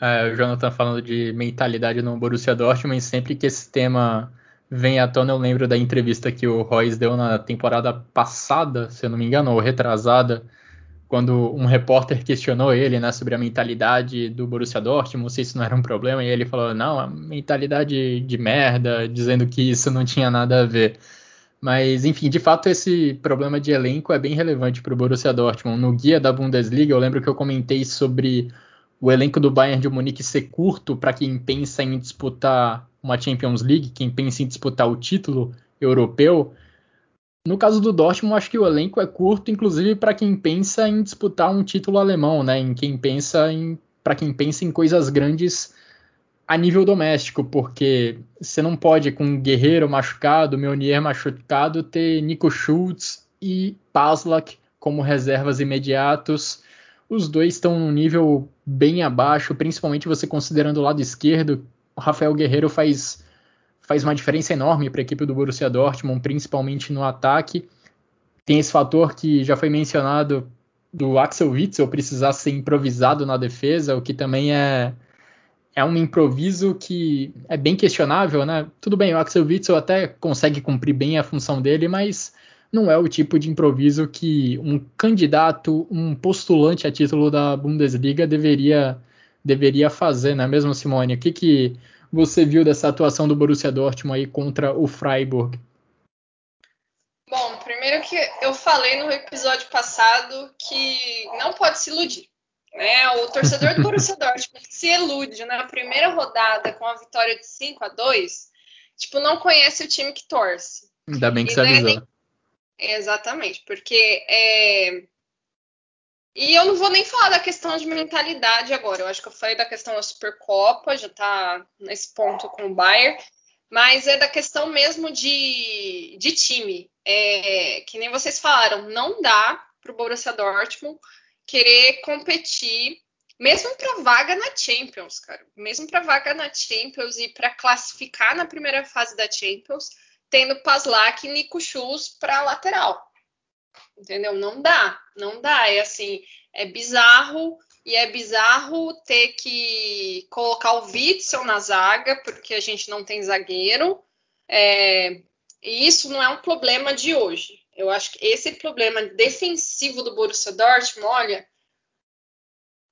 É, o Jonathan falando de mentalidade no Borussia Dortmund, sempre que esse tema vem à tona, eu lembro da entrevista que o Royce deu na temporada passada, se eu não me engano, ou retrasada, quando um repórter questionou ele né, sobre a mentalidade do Borussia Dortmund, se isso não era um problema, e ele falou, não, a mentalidade de merda, dizendo que isso não tinha nada a ver. Mas, enfim, de fato, esse problema de elenco é bem relevante para o Borussia Dortmund. No guia da Bundesliga, eu lembro que eu comentei sobre o elenco do Bayern de Munique ser curto para quem pensa em disputar uma Champions League, quem pensa em disputar o título europeu. No caso do Dortmund, acho que o elenco é curto, inclusive para quem pensa em disputar um título alemão, né? Em quem pensa em para quem pensa em coisas grandes a nível doméstico, porque você não pode com Guerreiro machucado, Meunier machucado, ter Nico Schultz e Paslak como reservas imediatos. Os dois estão num nível bem abaixo, principalmente você considerando o lado esquerdo. O Rafael Guerreiro faz, faz uma diferença enorme para a equipe do Borussia Dortmund, principalmente no ataque. Tem esse fator que já foi mencionado do Axel Witzel precisar ser improvisado na defesa, o que também é, é um improviso que é bem questionável, né? Tudo bem, o Axel Witzel até consegue cumprir bem a função dele, mas não é o tipo de improviso que um candidato, um postulante a título da Bundesliga deveria deveria fazer, não é mesmo, Simone? O que, que você viu dessa atuação do Borussia Dortmund aí contra o Freiburg? Bom, primeiro que eu falei no episódio passado que não pode se iludir. Né? O torcedor do Borussia Dortmund se ilude na primeira rodada com a vitória de 5 a 2 tipo, não conhece o time que torce. Ainda bem que e você avisou. Nem... Exatamente, porque é... E eu não vou nem falar da questão de mentalidade agora. Eu acho que eu falei da questão da Supercopa, já tá nesse ponto com o Bayern mas é da questão mesmo de, de time. É, que nem vocês falaram, não dá para o Borussia Dortmund querer competir, mesmo para vaga na Champions, cara. Mesmo para vaga na Champions e para classificar na primeira fase da Champions, tendo Paslak e Nico Schultz para lateral. Entendeu? Não dá, não dá. É assim, é bizarro e é bizarro ter que colocar o Witzel na zaga, porque a gente não tem zagueiro. É, e isso não é um problema de hoje. Eu acho que esse problema defensivo do Borussia Dortmund, olha,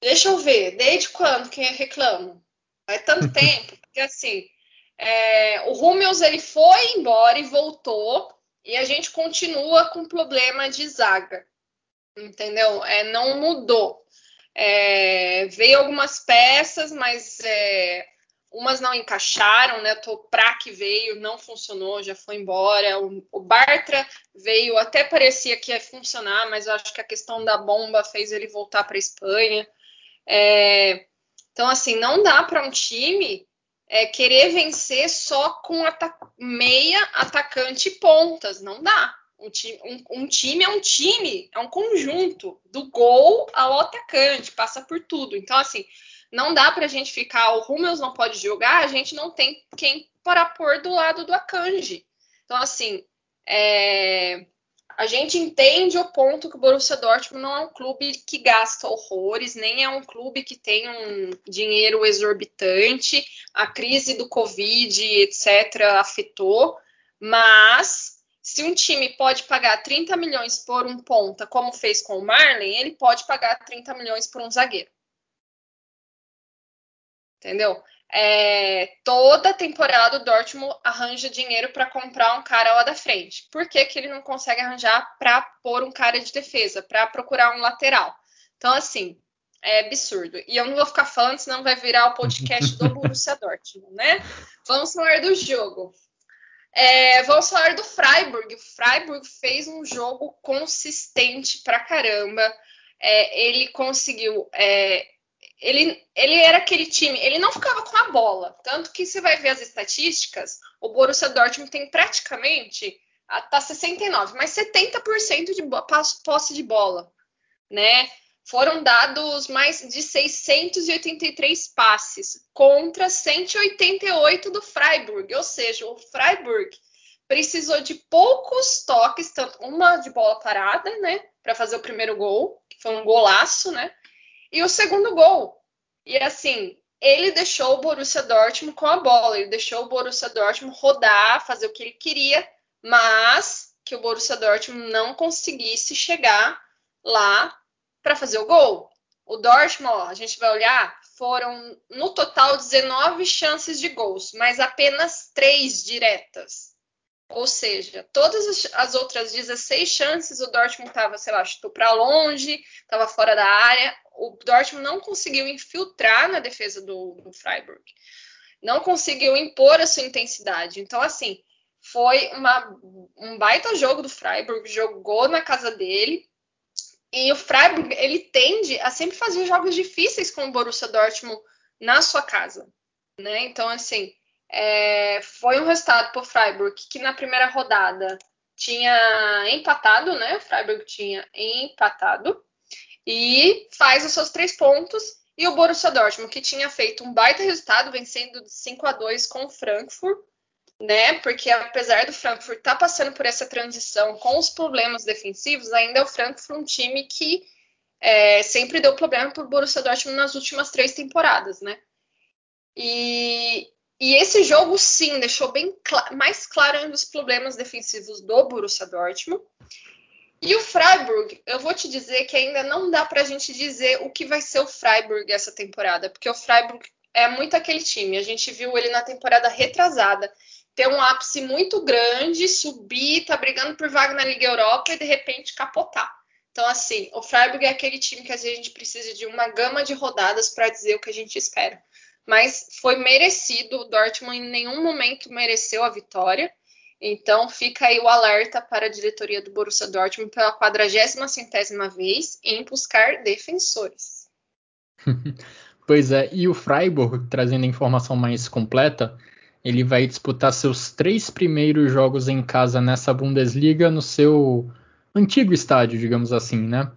deixa eu ver, desde quando que reclamo? Faz tanto tempo, porque assim, é, o Hummels ele foi embora e voltou, e a gente continua com problema de zaga, entendeu? É, não mudou. É, veio algumas peças, mas é, umas não encaixaram, né? O Toprak veio, não funcionou, já foi embora. O, o, Bartra veio, até parecia que ia funcionar, mas eu acho que a questão da bomba fez ele voltar para a Espanha. É, então, assim, não dá para um time é, querer vencer só com ata meia, atacante e pontas. Não dá. Um time, um, um time, é um time, é um conjunto, do gol ao atacante, passa por tudo. Então, assim, não dá para a gente ficar, o Hummels não pode jogar, a gente não tem quem para pôr do lado do Akanji. Então, assim, é, a gente entende o ponto que o Borussia Dortmund não é um clube que gasta horrores, nem é um clube que tem um dinheiro exorbitante. A crise do Covid, etc., afetou, mas se um time pode pagar 30 milhões por um ponta, como fez com o Marley, ele pode pagar 30 milhões por um zagueiro. Entendeu? É, toda temporada o Dortmund arranja dinheiro para comprar um cara lá da frente. Por que, que ele não consegue arranjar para pôr um cara de defesa, para procurar um lateral? Então, assim, é absurdo. E eu não vou ficar falando, senão vai virar o podcast do Borussia Dortmund, né? Vamos falar do jogo. É, vamos falar do Freiburg. O Freiburg fez um jogo consistente pra caramba. É, ele conseguiu. É, ele, ele era aquele time, ele não ficava com a bola. Tanto que você vai ver as estatísticas, o Borussia Dortmund tem praticamente tá 69, mas 70% de posse de bola, né? foram dados mais de 683 passes contra 188 do Freiburg, ou seja, o Freiburg precisou de poucos toques, tanto uma de bola parada, né, para fazer o primeiro gol, que foi um golaço, né, e o segundo gol. E assim, ele deixou o Borussia Dortmund com a bola, ele deixou o Borussia Dortmund rodar, fazer o que ele queria, mas que o Borussia Dortmund não conseguisse chegar lá para fazer o gol. O Dortmund, ó, a gente vai olhar, foram no total 19 chances de gols, mas apenas 3 diretas. Ou seja, todas as outras 16 chances, o Dortmund estava, sei lá, chutou para longe, estava fora da área. O Dortmund não conseguiu infiltrar na defesa do, do Freiburg. não conseguiu impor a sua intensidade. Então, assim, foi uma, um baita jogo do Freiburg, jogou na casa dele. E o Freiburg, ele tende a sempre fazer jogos difíceis com o Borussia Dortmund na sua casa. Né? Então, assim, é, foi um resultado para o Freiburg que na primeira rodada tinha empatado, né? O Freiburg tinha empatado e faz os seus três pontos. E o Borussia Dortmund, que tinha feito um baita resultado, vencendo de 5 a 2 com o Frankfurt, né? Porque apesar do Frankfurt estar tá passando por essa transição com os problemas defensivos, ainda é o Frankfurt um time que é, sempre deu problema para o Borussia Dortmund nas últimas três temporadas, né? E, e esse jogo, sim, deixou bem cl mais claro os problemas defensivos do Borussia Dortmund. E o Freiburg, eu vou te dizer que ainda não dá para a gente dizer o que vai ser o Freiburg essa temporada, porque o Freiburg é muito aquele time. A gente viu ele na temporada retrasada ter um ápice muito grande, subir, tá brigando por vaga na Liga Europa e de repente capotar. Então, assim, o Freiburg é aquele time que às vezes a gente precisa de uma gama de rodadas para dizer o que a gente espera mas foi merecido. O Dortmund em nenhum momento mereceu a vitória. Então fica aí o alerta para a diretoria do Borussia Dortmund pela quadragésima centésima vez em buscar defensores. pois é, e o Freiburg, trazendo a informação mais completa, ele vai disputar seus três primeiros jogos em casa nessa Bundesliga no seu antigo estádio, digamos assim, né?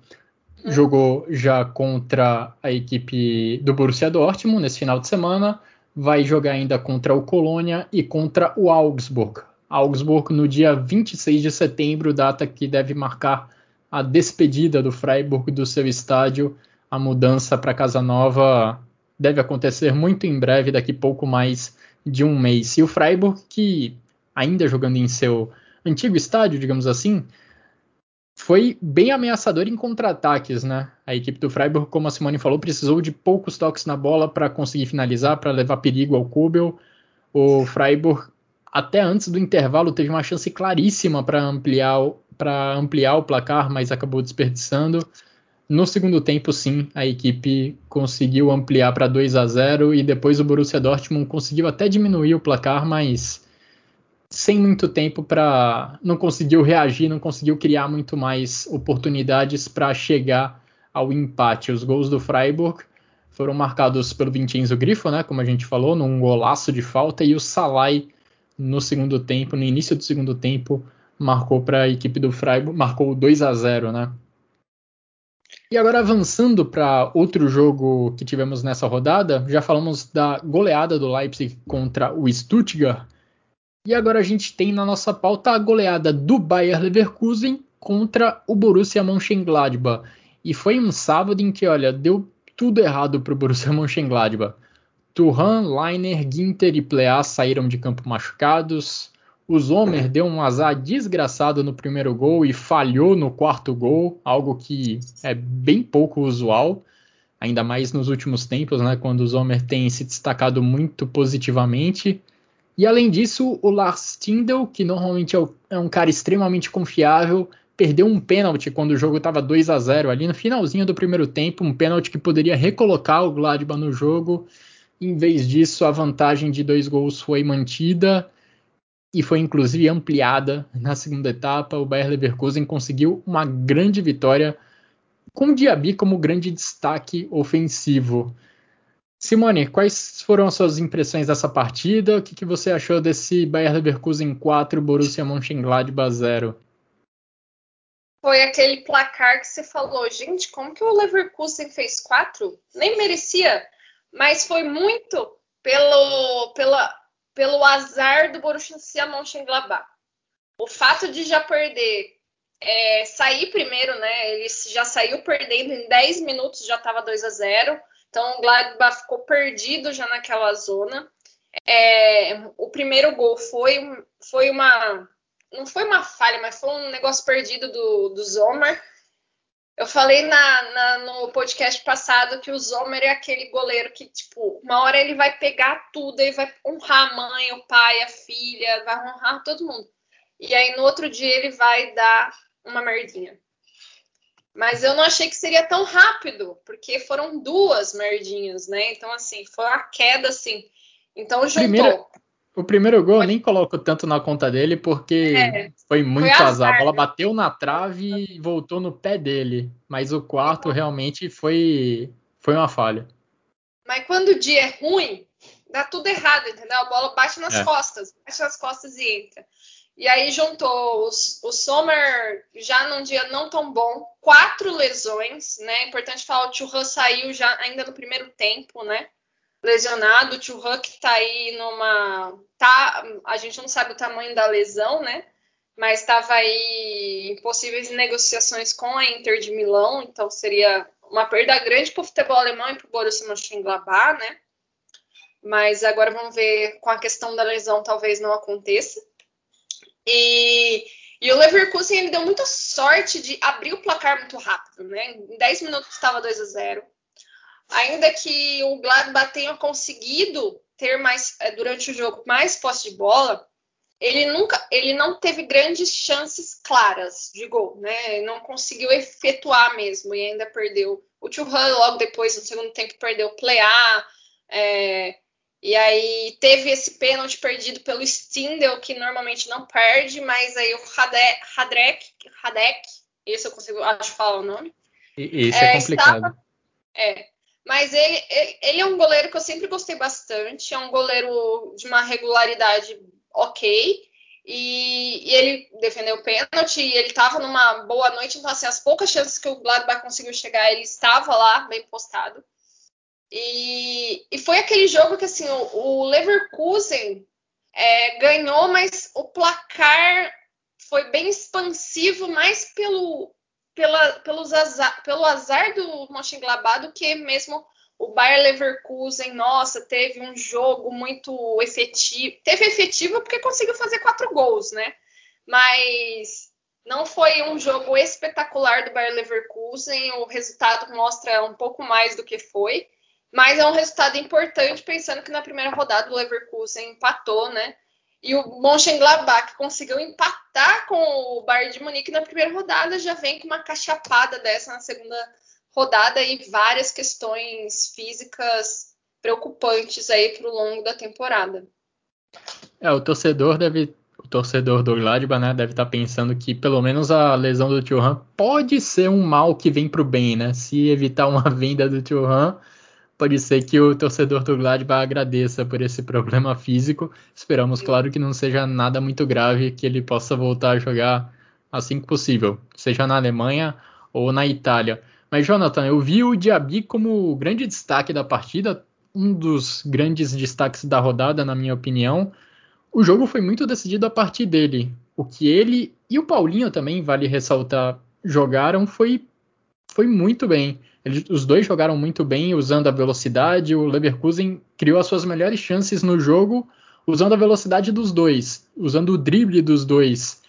jogou já contra a equipe do Borussia Dortmund nesse final de semana, vai jogar ainda contra o Colônia e contra o Augsburg. Augsburg no dia 26 de setembro, data que deve marcar a despedida do Freiburg do seu estádio. A mudança para Casa Nova deve acontecer muito em breve, daqui pouco mais de um mês. E o Freiburg, que ainda jogando em seu antigo estádio, digamos assim, foi bem ameaçador em contra-ataques, né? A equipe do Freiburg, como a Simone falou, precisou de poucos toques na bola para conseguir finalizar, para levar perigo ao Kubel. O Freiburg, até antes do intervalo, teve uma chance claríssima para ampliar, ampliar o placar, mas acabou desperdiçando. No segundo tempo, sim, a equipe conseguiu ampliar para 2 a 0 e depois o Borussia Dortmund conseguiu até diminuir o placar, mas sem muito tempo para. não conseguiu reagir, não conseguiu criar muito mais oportunidades para chegar ao empate. Os gols do Freiburg foram marcados pelo Vincenzo Grifo, né, como a gente falou, num golaço de falta, e o Salai no segundo tempo, no início do segundo tempo, marcou para a equipe do Freiburg, marcou 2 a 0, né? E agora avançando para outro jogo que tivemos nessa rodada, já falamos da goleada do Leipzig contra o Stuttgart. E agora a gente tem na nossa pauta a goleada do Bayer Leverkusen contra o Borussia Mönchengladbach. E foi um sábado em que, olha, deu tudo errado para o Borussia Mönchengladbach. Turan, Leiner, Ginter e Plea saíram de campo machucados. O Zomer deu um azar desgraçado no primeiro gol e falhou no quarto gol, algo que é bem pouco usual, ainda mais nos últimos tempos, né, quando o Zomer tem se destacado muito positivamente. E além disso, o Lars Tindel, que normalmente é, é um cara extremamente confiável, perdeu um pênalti quando o jogo estava 2 a 0 ali no finalzinho do primeiro tempo, um pênalti que poderia recolocar o Gladbach no jogo. Em vez disso, a vantagem de dois gols foi mantida e foi inclusive ampliada na segunda etapa. O Bayer Leverkusen conseguiu uma grande vitória com o Diaby como grande destaque ofensivo. Simone, quais foram as suas impressões dessa partida? O que, que você achou desse Bayer Leverkusen 4, Borussia Mönchengladbach 0? Foi aquele placar que você falou, gente, como que o Leverkusen fez 4? Nem merecia, mas foi muito pelo, pela, pelo azar do Borussia Mönchengladbach. O fato de já perder, é, sair primeiro, né? Ele já saiu perdendo em 10 minutos, já estava 2 a 0 então o Gladbach ficou perdido já naquela zona. É, o primeiro gol foi, foi uma. Não foi uma falha, mas foi um negócio perdido do, do Zomer. Eu falei na, na, no podcast passado que o Zomer é aquele goleiro que, tipo, uma hora ele vai pegar tudo, ele vai honrar a mãe, o pai, a filha, vai honrar todo mundo. E aí no outro dia ele vai dar uma merdinha. Mas eu não achei que seria tão rápido, porque foram duas merdinhas, né? Então, assim, foi uma queda, assim. Então juntou. Primeiro, o primeiro gol eu nem coloco tanto na conta dele porque é, foi muito foi azar. azar. A bola bateu na trave e voltou no pé dele. Mas o quarto realmente foi, foi uma falha. Mas quando o dia é ruim, dá tudo errado, entendeu? A bola bate nas é. costas, bate nas costas e entra. E aí juntou os, o Sommer já num dia não tão bom, quatro lesões, né? Importante falar, o Churran saiu já ainda no primeiro tempo, né? Lesionado, o Churran que tá aí numa. Tá, a gente não sabe o tamanho da lesão, né? Mas estava aí em possíveis negociações com a Inter de Milão, então seria uma perda grande para o futebol alemão e para o Borussia Mönchengladbach, né? Mas agora vamos ver com a questão da lesão, talvez não aconteça. E, e o Leverkusen ele deu muita sorte de abrir o placar muito rápido, né? Em 10 minutos estava 2 a 0. Ainda que o Gladbach tenha conseguido ter mais eh, durante o jogo mais posse de bola, ele nunca, ele não teve grandes chances claras de gol, né? Ele não conseguiu efetuar mesmo e ainda perdeu. O Churran logo depois no segundo tempo perdeu o play é, e aí teve esse pênalti perdido pelo Stindel, que normalmente não perde, mas aí o Hadrek, Hadek, esse eu consigo, acho falar o nome. Esse é, é complicado. Estava, é, mas ele, ele é um goleiro que eu sempre gostei bastante, é um goleiro de uma regularidade ok, e, e ele defendeu o pênalti, e ele estava numa boa noite, então assim, as poucas chances que o Gladbach conseguiu chegar, ele estava lá, bem postado. E, e foi aquele jogo que assim, o, o Leverkusen é, ganhou, mas o placar foi bem expansivo, mais pelo, pela, pelos azar, pelo azar do Mönchengladbach do que mesmo o Bayer Leverkusen, nossa, teve um jogo muito efetivo. Teve efetivo porque conseguiu fazer quatro gols, né? Mas não foi um jogo espetacular do Bayer Leverkusen. O resultado mostra um pouco mais do que foi. Mas é um resultado importante, pensando que na primeira rodada o Leverkusen empatou, né? E o Mönchengladbach conseguiu empatar com o Bayern de Munique na primeira rodada, já vem com uma cachapada dessa na segunda rodada e várias questões físicas preocupantes aí para o longo da temporada. É, o torcedor deve, o torcedor do Gladbach, né, deve estar tá pensando que pelo menos a lesão do Thuram pode ser um mal que vem para o bem, né? Se evitar uma venda do Thuram, pode ser que o torcedor do Gladbach agradeça por esse problema físico. Esperamos, claro, que não seja nada muito grave, que ele possa voltar a jogar assim que possível, seja na Alemanha ou na Itália. Mas, Jonathan, eu vi o Diaby como grande destaque da partida, um dos grandes destaques da rodada, na minha opinião. O jogo foi muito decidido a partir dele. O que ele e o Paulinho também, vale ressaltar, jogaram foi, foi muito bem. Eles, os dois jogaram muito bem usando a velocidade. O Leverkusen criou as suas melhores chances no jogo usando a velocidade dos dois, usando o drible dos dois.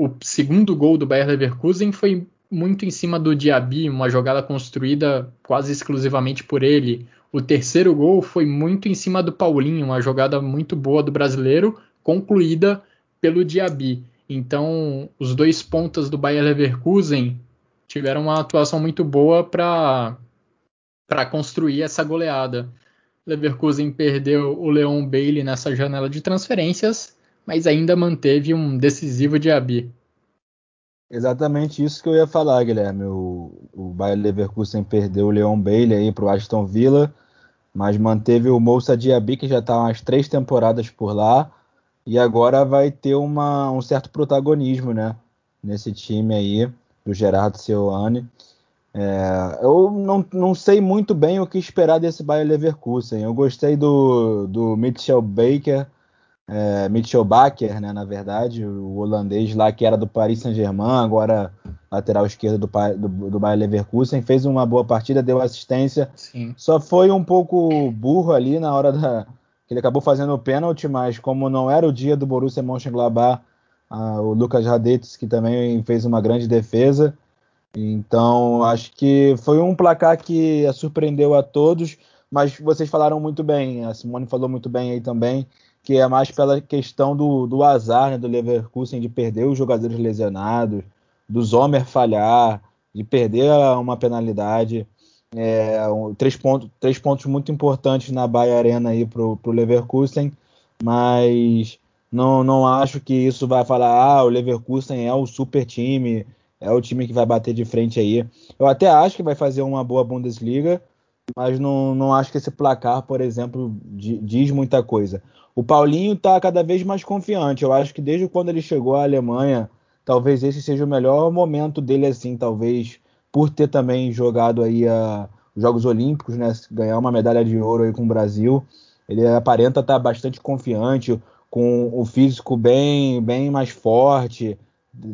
O segundo gol do Bayer Leverkusen foi muito em cima do Diaby, uma jogada construída quase exclusivamente por ele. O terceiro gol foi muito em cima do Paulinho, uma jogada muito boa do brasileiro, concluída pelo Diaby. Então, os dois pontas do Bayer Leverkusen tiveram uma atuação muito boa para construir essa goleada. Leverkusen perdeu o Leon Bailey nessa janela de transferências, mas ainda manteve um decisivo Diaby. Exatamente isso que eu ia falar, Guilherme. O, o Bayer Leverkusen perdeu o Leon Bailey aí para o Aston Villa, mas manteve o Moussa Diaby, que já está umas três temporadas por lá, e agora vai ter uma, um certo protagonismo né, nesse time aí, do Gerardo Seoane. É, eu não, não sei muito bem o que esperar desse Bayer Leverkusen. Eu gostei do, do Mitchell Baker, é, Mitchell Baker, né, na verdade, o holandês lá que era do Paris Saint-Germain, agora lateral esquerdo do, do, do Bayer Leverkusen, fez uma boa partida, deu assistência. Sim. Só foi um pouco burro ali na hora da que ele acabou fazendo o pênalti, mas como não era o dia do Borussia Mönchengladbach, ah, o Lucas Radetz que também fez uma grande defesa. Então, acho que foi um placar que surpreendeu a todos, mas vocês falaram muito bem, a Simone falou muito bem aí também que é mais pela questão do, do azar né, do Leverkusen de perder os jogadores lesionados, do Zomer falhar, de perder uma penalidade. É, um, três, pontos, três pontos muito importantes na Bahia Arena aí pro Leverkusen, mas não, não acho que isso vai falar, ah, o Leverkusen é o super time, é o time que vai bater de frente aí. Eu até acho que vai fazer uma boa Bundesliga, mas não, não acho que esse placar, por exemplo, diz muita coisa. O Paulinho está cada vez mais confiante. Eu acho que desde quando ele chegou à Alemanha, talvez esse seja o melhor momento dele, assim, talvez por ter também jogado aí a, os Jogos Olímpicos, né? Ganhar uma medalha de ouro aí com o Brasil. Ele aparenta estar tá bastante confiante, com o físico bem, bem mais forte.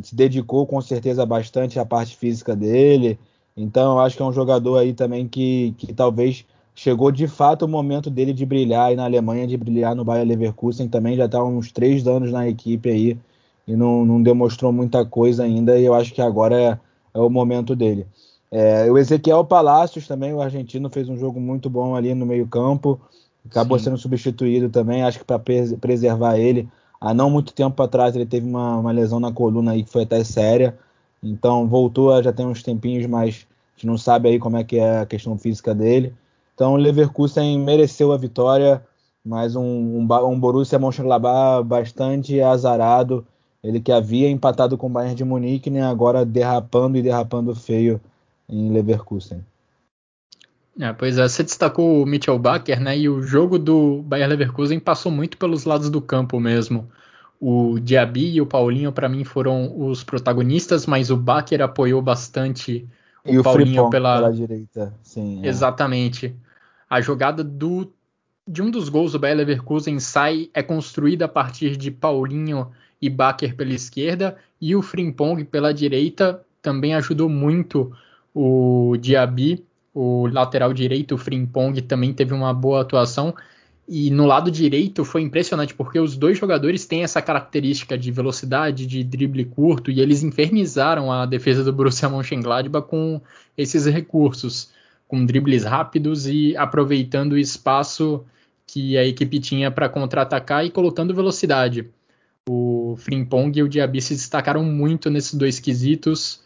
Se dedicou com certeza bastante à parte física dele. Então, eu acho que é um jogador aí também que, que talvez chegou de fato o momento dele de brilhar aí na Alemanha, de brilhar no Bayer Leverkusen também, já está uns três anos na equipe aí e não, não, demonstrou muita coisa ainda e eu acho que agora é, é o momento dele. É, o Ezequiel Palacios também, o argentino, fez um jogo muito bom ali no meio campo, acabou Sim. sendo substituído também, acho que para preservar ele, há não muito tempo atrás ele teve uma, uma lesão na coluna aí que foi até séria, então voltou já tem uns tempinhos, mas a gente não sabe aí como é que é a questão física dele. Então o Leverkusen mereceu a vitória, mas um, um, um Borussia Mönchengladbach bastante azarado. Ele que havia empatado com o Bayern de Munique, né, agora derrapando e derrapando feio em Leverkusen. É, pois é, você destacou o Mitchell Baker, né? E o jogo do Bayern Leverkusen passou muito pelos lados do campo mesmo o Diaby e o Paulinho, para mim, foram os protagonistas, mas o Baker apoiou bastante o, e Paulinho o pela... pela direita. Sim, é. Exatamente. A jogada do de um dos gols do Bayer Leverkusen sai é construída a partir de Paulinho e Baker pela esquerda e o Frimpong pela direita também ajudou muito o Diaby, o lateral direito, o Frimpong também teve uma boa atuação e no lado direito foi impressionante, porque os dois jogadores têm essa característica de velocidade, de drible curto, e eles infernizaram a defesa do Borussia Mönchengladbach com esses recursos, com dribles rápidos e aproveitando o espaço que a equipe tinha para contra-atacar e colocando velocidade. O Frimpong e o Diaby se destacaram muito nesses dois quesitos.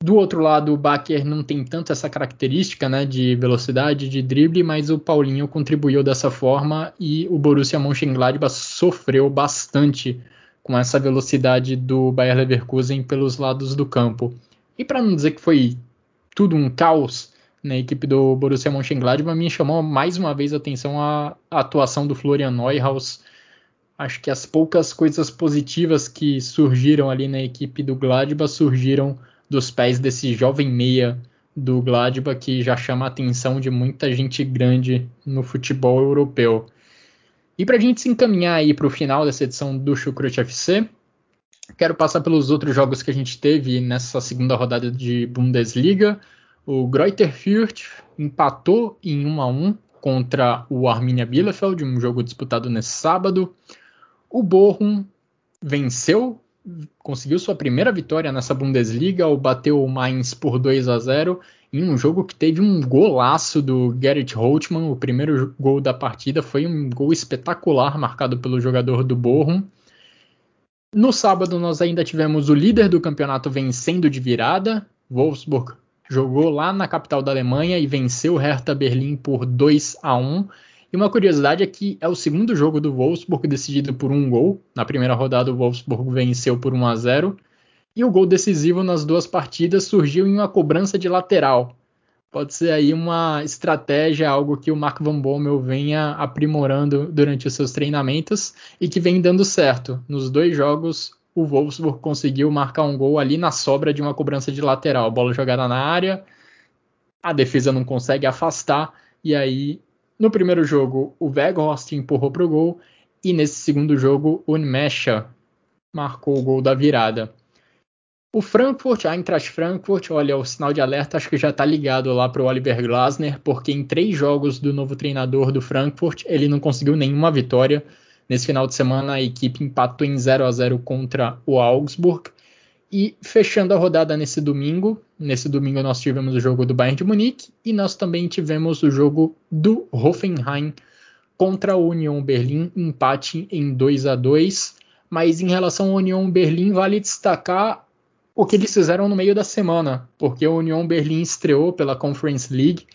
Do outro lado, o Baker não tem tanto essa característica né, de velocidade, de drible, mas o Paulinho contribuiu dessa forma e o Borussia Mönchengladbach sofreu bastante com essa velocidade do Bayer Leverkusen pelos lados do campo. E para não dizer que foi tudo um caos na equipe do Borussia Mönchengladbach, me chamou mais uma vez a atenção a, a atuação do Florian Neuhaus. Acho que as poucas coisas positivas que surgiram ali na equipe do Gladbach surgiram dos pés desse jovem meia do Gladbach que já chama a atenção de muita gente grande no futebol europeu. E para a gente se encaminhar aí para o final dessa edição do Chucrute FC, quero passar pelos outros jogos que a gente teve nessa segunda rodada de Bundesliga. O Greuther Fürth empatou em 1 a 1 contra o Arminia Bielefeld, um jogo disputado nesse sábado. O Bochum venceu conseguiu sua primeira vitória nessa Bundesliga ao bater o Mainz por 2 a 0 em um jogo que teve um golaço do Gerrit Holtmann. O primeiro gol da partida foi um gol espetacular marcado pelo jogador do Bochum. No sábado nós ainda tivemos o líder do campeonato vencendo de virada. Wolfsburg jogou lá na capital da Alemanha e venceu o Hertha Berlim por 2 a 1. E uma curiosidade é que é o segundo jogo do Wolfsburg decidido por um gol. Na primeira rodada, o Wolfsburg venceu por 1 a 0. E o gol decisivo nas duas partidas surgiu em uma cobrança de lateral. Pode ser aí uma estratégia, algo que o Mark Van Bommel venha aprimorando durante os seus treinamentos e que vem dando certo. Nos dois jogos, o Wolfsburg conseguiu marcar um gol ali na sobra de uma cobrança de lateral. Bola jogada na área, a defesa não consegue afastar e aí no primeiro jogo, o Weghorst empurrou para o gol e nesse segundo jogo, o Nmecha marcou o gol da virada. O Frankfurt, a Eintracht Frankfurt, olha, o sinal de alerta acho que já está ligado lá para o Oliver Glasner, porque em três jogos do novo treinador do Frankfurt, ele não conseguiu nenhuma vitória. Nesse final de semana, a equipe empatou em 0 a 0 contra o Augsburg. E fechando a rodada nesse domingo, nesse domingo nós tivemos o jogo do Bayern de Munique e nós também tivemos o jogo do Hoffenheim contra o Union Berlim, empate em 2 a 2. Mas em relação ao Union Berlim, vale destacar o que eles fizeram no meio da semana, porque o Union Berlim estreou pela Conference League.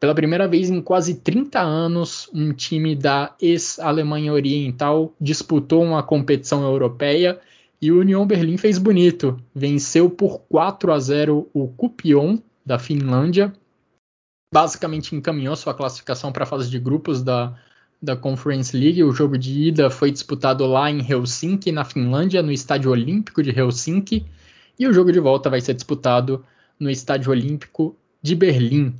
Pela primeira vez em quase 30 anos, um time da ex-Alemanha Oriental disputou uma competição europeia e o Union Berlim fez bonito. Venceu por 4 a 0 o Kupion da Finlândia. Basicamente encaminhou sua classificação para a fase de grupos da, da Conference League. O jogo de ida foi disputado lá em Helsinki, na Finlândia, no Estádio Olímpico de Helsinki. E o jogo de volta vai ser disputado no Estádio Olímpico de Berlim.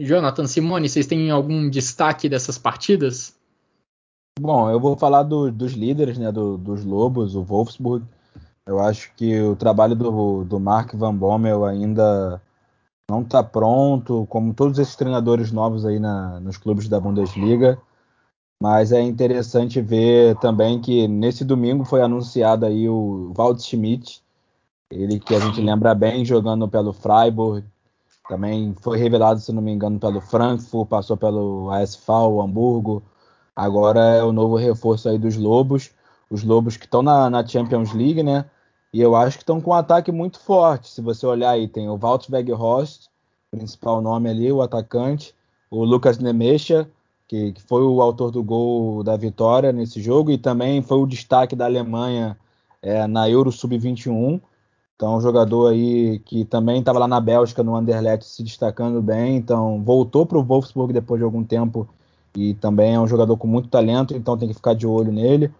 Jonathan Simone, vocês têm algum destaque dessas partidas? Bom, eu vou falar do, dos líderes, né, do, dos Lobos, o Wolfsburg. Eu acho que o trabalho do, do Mark Van Bommel ainda não está pronto, como todos esses treinadores novos aí na, nos clubes da Bundesliga. Mas é interessante ver também que nesse domingo foi anunciado aí o Wald Schmidt, ele que a gente lembra bem jogando pelo Freiburg, também foi revelado, se não me engano, pelo Frankfurt, passou pelo ASV, Hamburgo, Agora é o novo reforço aí dos Lobos. Os Lobos que estão na, na, Champions League, né? E eu acho que estão com um ataque muito forte. Se você olhar aí, tem o Walter Weghorst, principal nome ali, o atacante. O Lucas Nemecha, que, que, foi o autor do gol da vitória nesse jogo. E também foi o destaque da Alemanha é, na Euro Sub-21. Então, um jogador aí que também estava lá na Bélgica, no Anderlecht, se destacando bem. Então, voltou para o Wolfsburg depois de algum tempo e também é um jogador com muito talento, então tem que ficar de olho nele.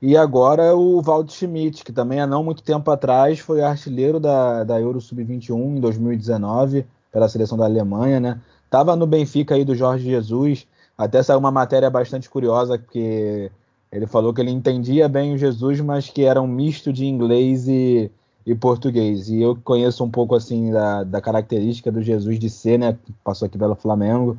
E agora o Valdo Schmidt, que também há não muito tempo atrás foi artilheiro da, da Euro Sub-21 em 2019, pela seleção da Alemanha, né? Tava no Benfica aí do Jorge Jesus, até saiu uma matéria bastante curiosa, que ele falou que ele entendia bem o Jesus, mas que era um misto de inglês e, e português. E eu conheço um pouco assim da, da característica do Jesus de ser, né? Passou aqui pelo Flamengo.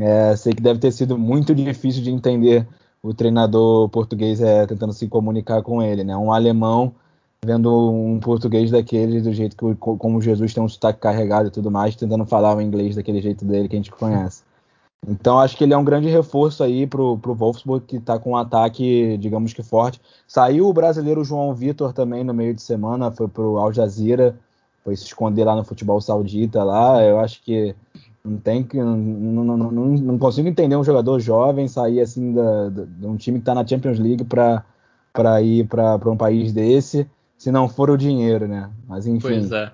É, sei que deve ter sido muito difícil de entender o treinador português é, tentando se comunicar com ele, né? Um alemão vendo um português daquele do jeito que como Jesus tem um sotaque carregado e tudo mais, tentando falar o inglês daquele jeito dele que a gente conhece. Então acho que ele é um grande reforço aí pro, pro Wolfsburg que está com um ataque, digamos que forte. Saiu o brasileiro João Vitor também no meio de semana, foi pro Al Jazeera, foi se esconder lá no futebol saudita lá. Eu acho que não tem que. Não, não, não, não, consigo entender um jogador jovem sair assim da, da, de um time que está na Champions League para ir para um país desse, se não for o dinheiro, né? Mas enfim. Pois é.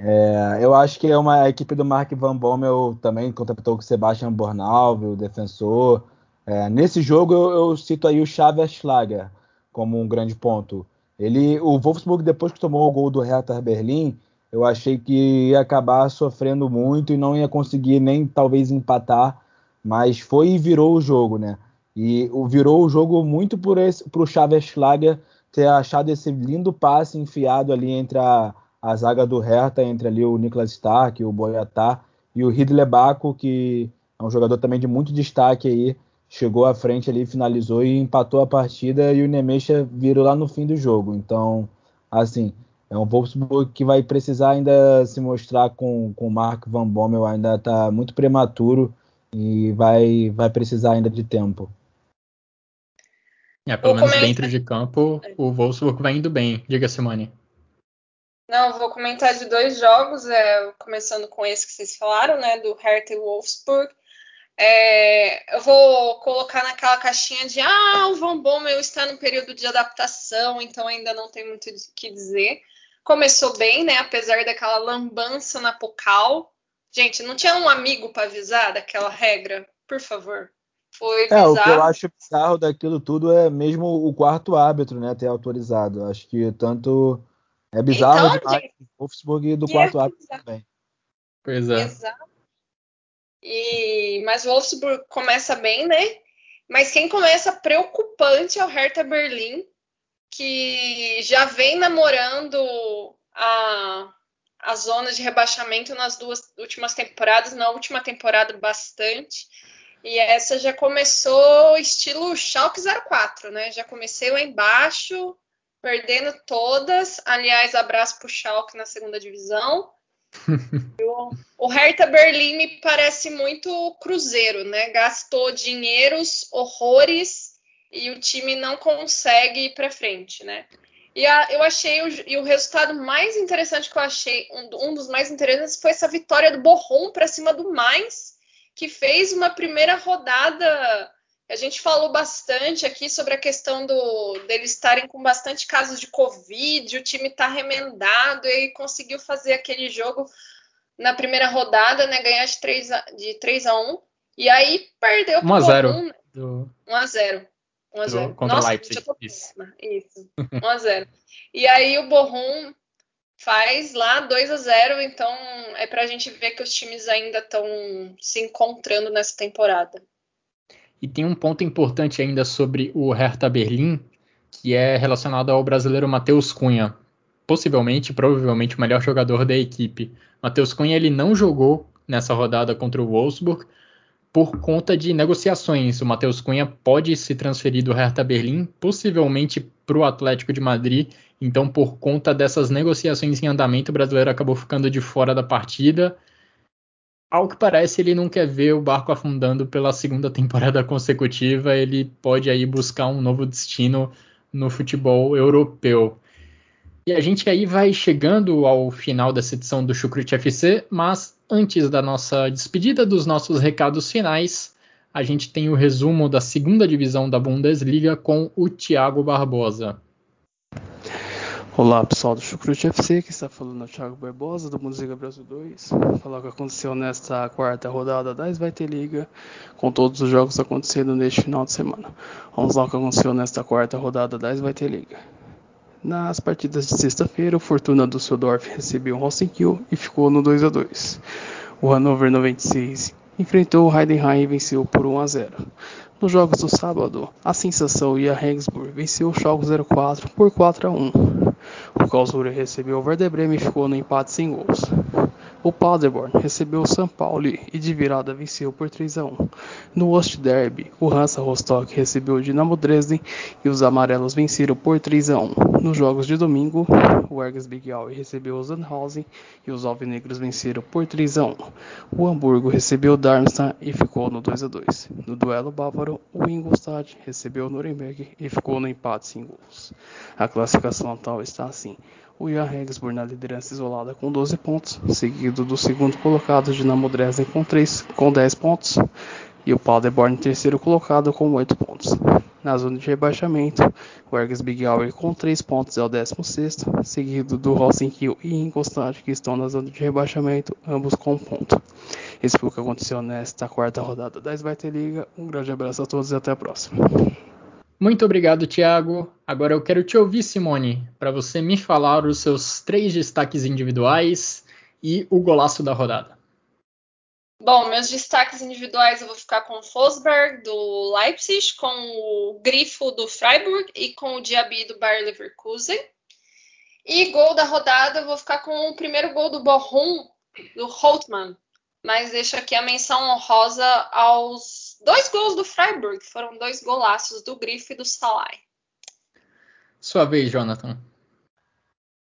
É, eu acho que é uma a equipe do Mark Van Bommel também contratou com o Sebastian Bornalve, o defensor. É, nesse jogo eu, eu, cito aí o Xavier Schlager como um grande ponto. Ele, o Wolfsburg depois que tomou o gol do Hertha Berlim, eu achei que ia acabar sofrendo muito e não ia conseguir nem talvez empatar, mas foi e virou o jogo, né? E virou o jogo muito por esse, pro Schlager ter achado esse lindo passe enfiado ali entre a, a zaga do Hertha, entre ali o Niklas Stark, o Boyatá e o Ridley Baco, que é um jogador também de muito destaque aí, chegou à frente ali, finalizou e empatou a partida e o Nemecha virou lá no fim do jogo. Então, assim, é um Wolfsburg que vai precisar ainda se mostrar com o Mark Van Bommel, ainda está muito prematuro e vai, vai precisar ainda de tempo. É, pelo vou menos comentar... dentro de campo, o Wolfsburg vai indo bem. Diga, Simone. Não, vou comentar de dois jogos, é, começando com esse que vocês falaram, né, do Hertha e Wolfsburg. É, eu vou colocar naquela caixinha de ah, o Van Bommel está no período de adaptação, então ainda não tem muito o que dizer começou bem, né? Apesar daquela lambança na Pocal. Gente, não tinha um amigo para avisar daquela regra? Por favor. Foi bizarro. É, o que eu acho bizarro daquilo tudo é mesmo o quarto árbitro, né, ter autorizado. Acho que tanto é bizarro então, demais gente, Wolfsburg do quarto é árbitro também. Pois é. Exato. E, mas o Wolfsburg começa bem, né? Mas quem começa preocupante é o Hertha Berlim, que já vem namorando a, a zona de rebaixamento nas duas últimas temporadas, na última temporada bastante. E essa já começou estilo Schalke 04, né? Já comecei lá embaixo, perdendo todas. Aliás, abraço pro Schalke na segunda divisão. o, o Hertha Berlim me parece muito cruzeiro, né? Gastou dinheiros, horrores e o time não consegue ir para frente, né? E a, eu achei, o, e o resultado mais interessante que eu achei, um, um dos mais interessantes, foi essa vitória do Borrom para cima do Mais, que fez uma primeira rodada. A gente falou bastante aqui sobre a questão do deles estarem com bastante casos de Covid, o time tá remendado e conseguiu fazer aquele jogo na primeira rodada, né? Ganhar de 3 a, de 3 a 1 e aí perdeu 1 a 0 do... 1 a 0 1 a 0 contra Nossa, Leipzig. Isso. Isso. 1 a 0 E aí o Borrom faz lá 2 a 0 então é pra gente ver que os times ainda estão se encontrando nessa temporada. E tem um ponto importante ainda sobre o Hertha Berlim, que é relacionado ao brasileiro Matheus Cunha, possivelmente, provavelmente o melhor jogador da equipe. Matheus Cunha ele não jogou nessa rodada contra o Wolfsburg por conta de negociações. O Matheus Cunha pode se transferir do Hertha Berlim, possivelmente para o Atlético de Madrid. Então, por conta dessas negociações em andamento, o brasileiro acabou ficando de fora da partida. Ao que parece, ele não quer ver o barco afundando pela segunda temporada consecutiva. Ele pode aí buscar um novo destino no futebol europeu. E a gente aí vai chegando ao final dessa edição do Chucrute FC, mas antes da nossa despedida dos nossos recados finais, a gente tem o resumo da segunda divisão da Bundesliga com o Thiago Barbosa. Olá pessoal do Chucrute FC, que está falando é o Thiago Barbosa do Bundesliga Brasil 2. Vou falar o que aconteceu nesta quarta rodada da Svite Liga, com todos os jogos acontecendo neste final de semana. Vamos lá o que aconteceu nesta quarta rodada da Svite Liga. Nas partidas de sexta-feira, o Fortuna Düsseldorf recebeu o Rosenkiel e ficou no 2 a 2. O Hannover 96 enfrentou o Heidenheim e venceu por 1 a 0. Nos jogos do sábado, a Sensação e a Regensburg venceu o Schalke 04 por 4 a 1. O Karlsruhe recebeu o Werder Bremen e ficou no empate sem gols. O Paderborn recebeu o São Paulo e de virada venceu por 3 a 1. No Ost Derby, o Hansa Rostock recebeu o Dinamo Dresden e os amarelos venceram por 3 a 1. Nos jogos de domingo, o Ergas Big Aue recebeu o Sandhausen e os alvinegros venceram por 3 a 1. O Hamburgo recebeu o Darmstadt e ficou no 2 a 2. No duelo bávaro, o Ingolstadt recebeu o Nuremberg e ficou no empate sem gols. A classificação atual está assim: o Jan Regensburg na liderança isolada com 12 pontos, seguido do segundo colocado Dinamo Dresden com, 3, com 10 pontos e o Paderborn terceiro colocado com 8 pontos. Na zona de rebaixamento, o Ergas Big com 3 pontos é o 16 seguido do Rosenkiel e Ingolstadt que estão na zona de rebaixamento, ambos com um ponto. Esse foi o que aconteceu nesta quarta rodada da Svite Liga. Um grande abraço a todos e até a próxima. Muito obrigado, Thiago. Agora eu quero te ouvir, Simone, para você me falar os seus três destaques individuais e o golaço da rodada. Bom, meus destaques individuais eu vou ficar com o Fosberg do Leipzig, com o Grifo do Freiburg e com o Diaby do Bayer Leverkusen. E gol da rodada eu vou ficar com o primeiro gol do Bochum, do Holtmann. Mas deixo aqui a menção honrosa aos dois gols do Freiburg, foram dois golaços do Grifo e do Salai. Sua vez, Jonathan.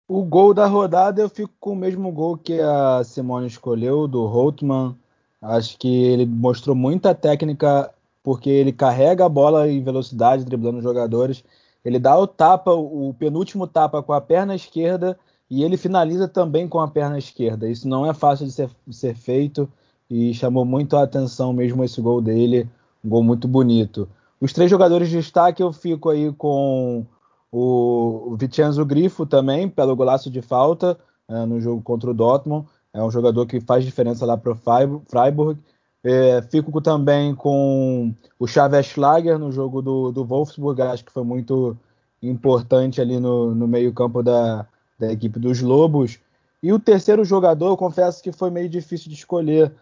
O gol da rodada eu fico com o mesmo gol que a Simone escolheu, do Holtman. Acho que ele mostrou muita técnica, porque ele carrega a bola em velocidade, driblando os jogadores. Ele dá o tapa, o penúltimo tapa com a perna esquerda e ele finaliza também com a perna esquerda. Isso não é fácil de ser, de ser feito e chamou muito a atenção mesmo esse gol dele, um gol muito bonito. Os três jogadores de destaque eu fico aí com o Vincenzo Grifo também, pelo golaço de falta é, no jogo contra o Dortmund. É um jogador que faz diferença lá para o Freiburg. É, fico também com o Xavier Schlager no jogo do, do Wolfsburg, acho que foi muito importante ali no, no meio-campo da, da equipe dos Lobos. E o terceiro jogador, eu confesso que foi meio difícil de escolher,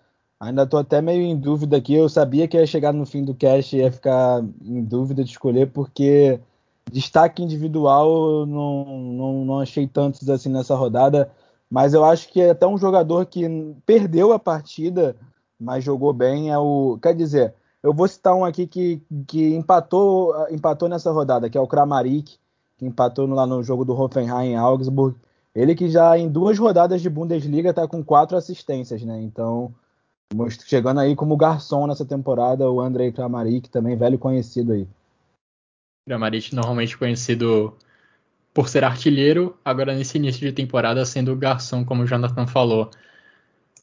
Ainda estou até meio em dúvida aqui. Eu sabia que ia chegar no fim do cast e ia ficar em dúvida de escolher, porque destaque individual não, não, não achei tantos assim nessa rodada. Mas eu acho que até um jogador que perdeu a partida, mas jogou bem, é o. Quer dizer, eu vou citar um aqui que, que empatou, empatou nessa rodada, que é o Kramaric, que empatou lá no jogo do Hoffenheim em Augsburg. Ele que já em duas rodadas de Bundesliga está com quatro assistências, né? Então Chegando aí como garçom nessa temporada, o Andrei Kramaric, também velho conhecido aí. Kramaric normalmente conhecido por ser artilheiro, agora nesse início de temporada sendo garçom, como o Jonathan falou.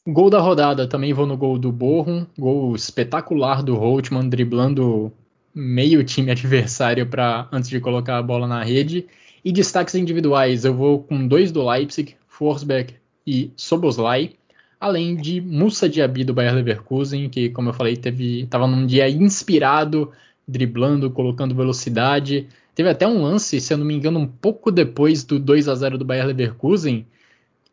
Gol da rodada, também vou no gol do Borrom, gol espetacular do Holtman, driblando meio time adversário para antes de colocar a bola na rede. E destaques individuais, eu vou com dois do Leipzig, Forsberg e Soboslai, além de Musa Diaby do Bayer Leverkusen, que como eu falei, teve estava num dia inspirado, driblando, colocando velocidade. Teve até um lance, se eu não me engano, um pouco depois do 2 a 0 do Bayer Leverkusen,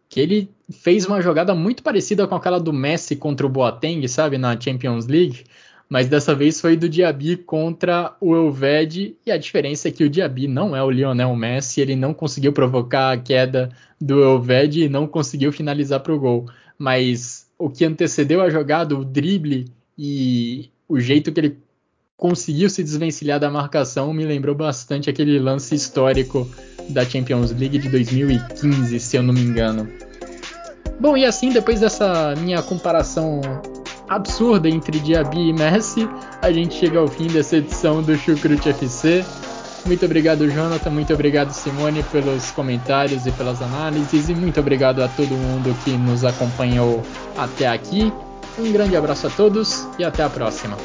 que ele fez uma jogada muito parecida com aquela do Messi contra o Boateng, sabe, na Champions League, mas dessa vez foi do Diaby contra o Elved, e a diferença é que o Diaby não é o Lionel Messi, ele não conseguiu provocar a queda do Elved e não conseguiu finalizar para o gol. Mas o que antecedeu a jogada, o drible e o jeito que ele conseguiu se desvencilhar da marcação me lembrou bastante aquele lance histórico da Champions League de 2015, se eu não me engano. Bom, e assim, depois dessa minha comparação absurda entre Diaby e Messi, a gente chega ao fim dessa edição do Chucrute FC. Muito obrigado, Jonathan. Muito obrigado, Simone, pelos comentários e pelas análises. E muito obrigado a todo mundo que nos acompanhou até aqui. Um grande abraço a todos e até a próxima.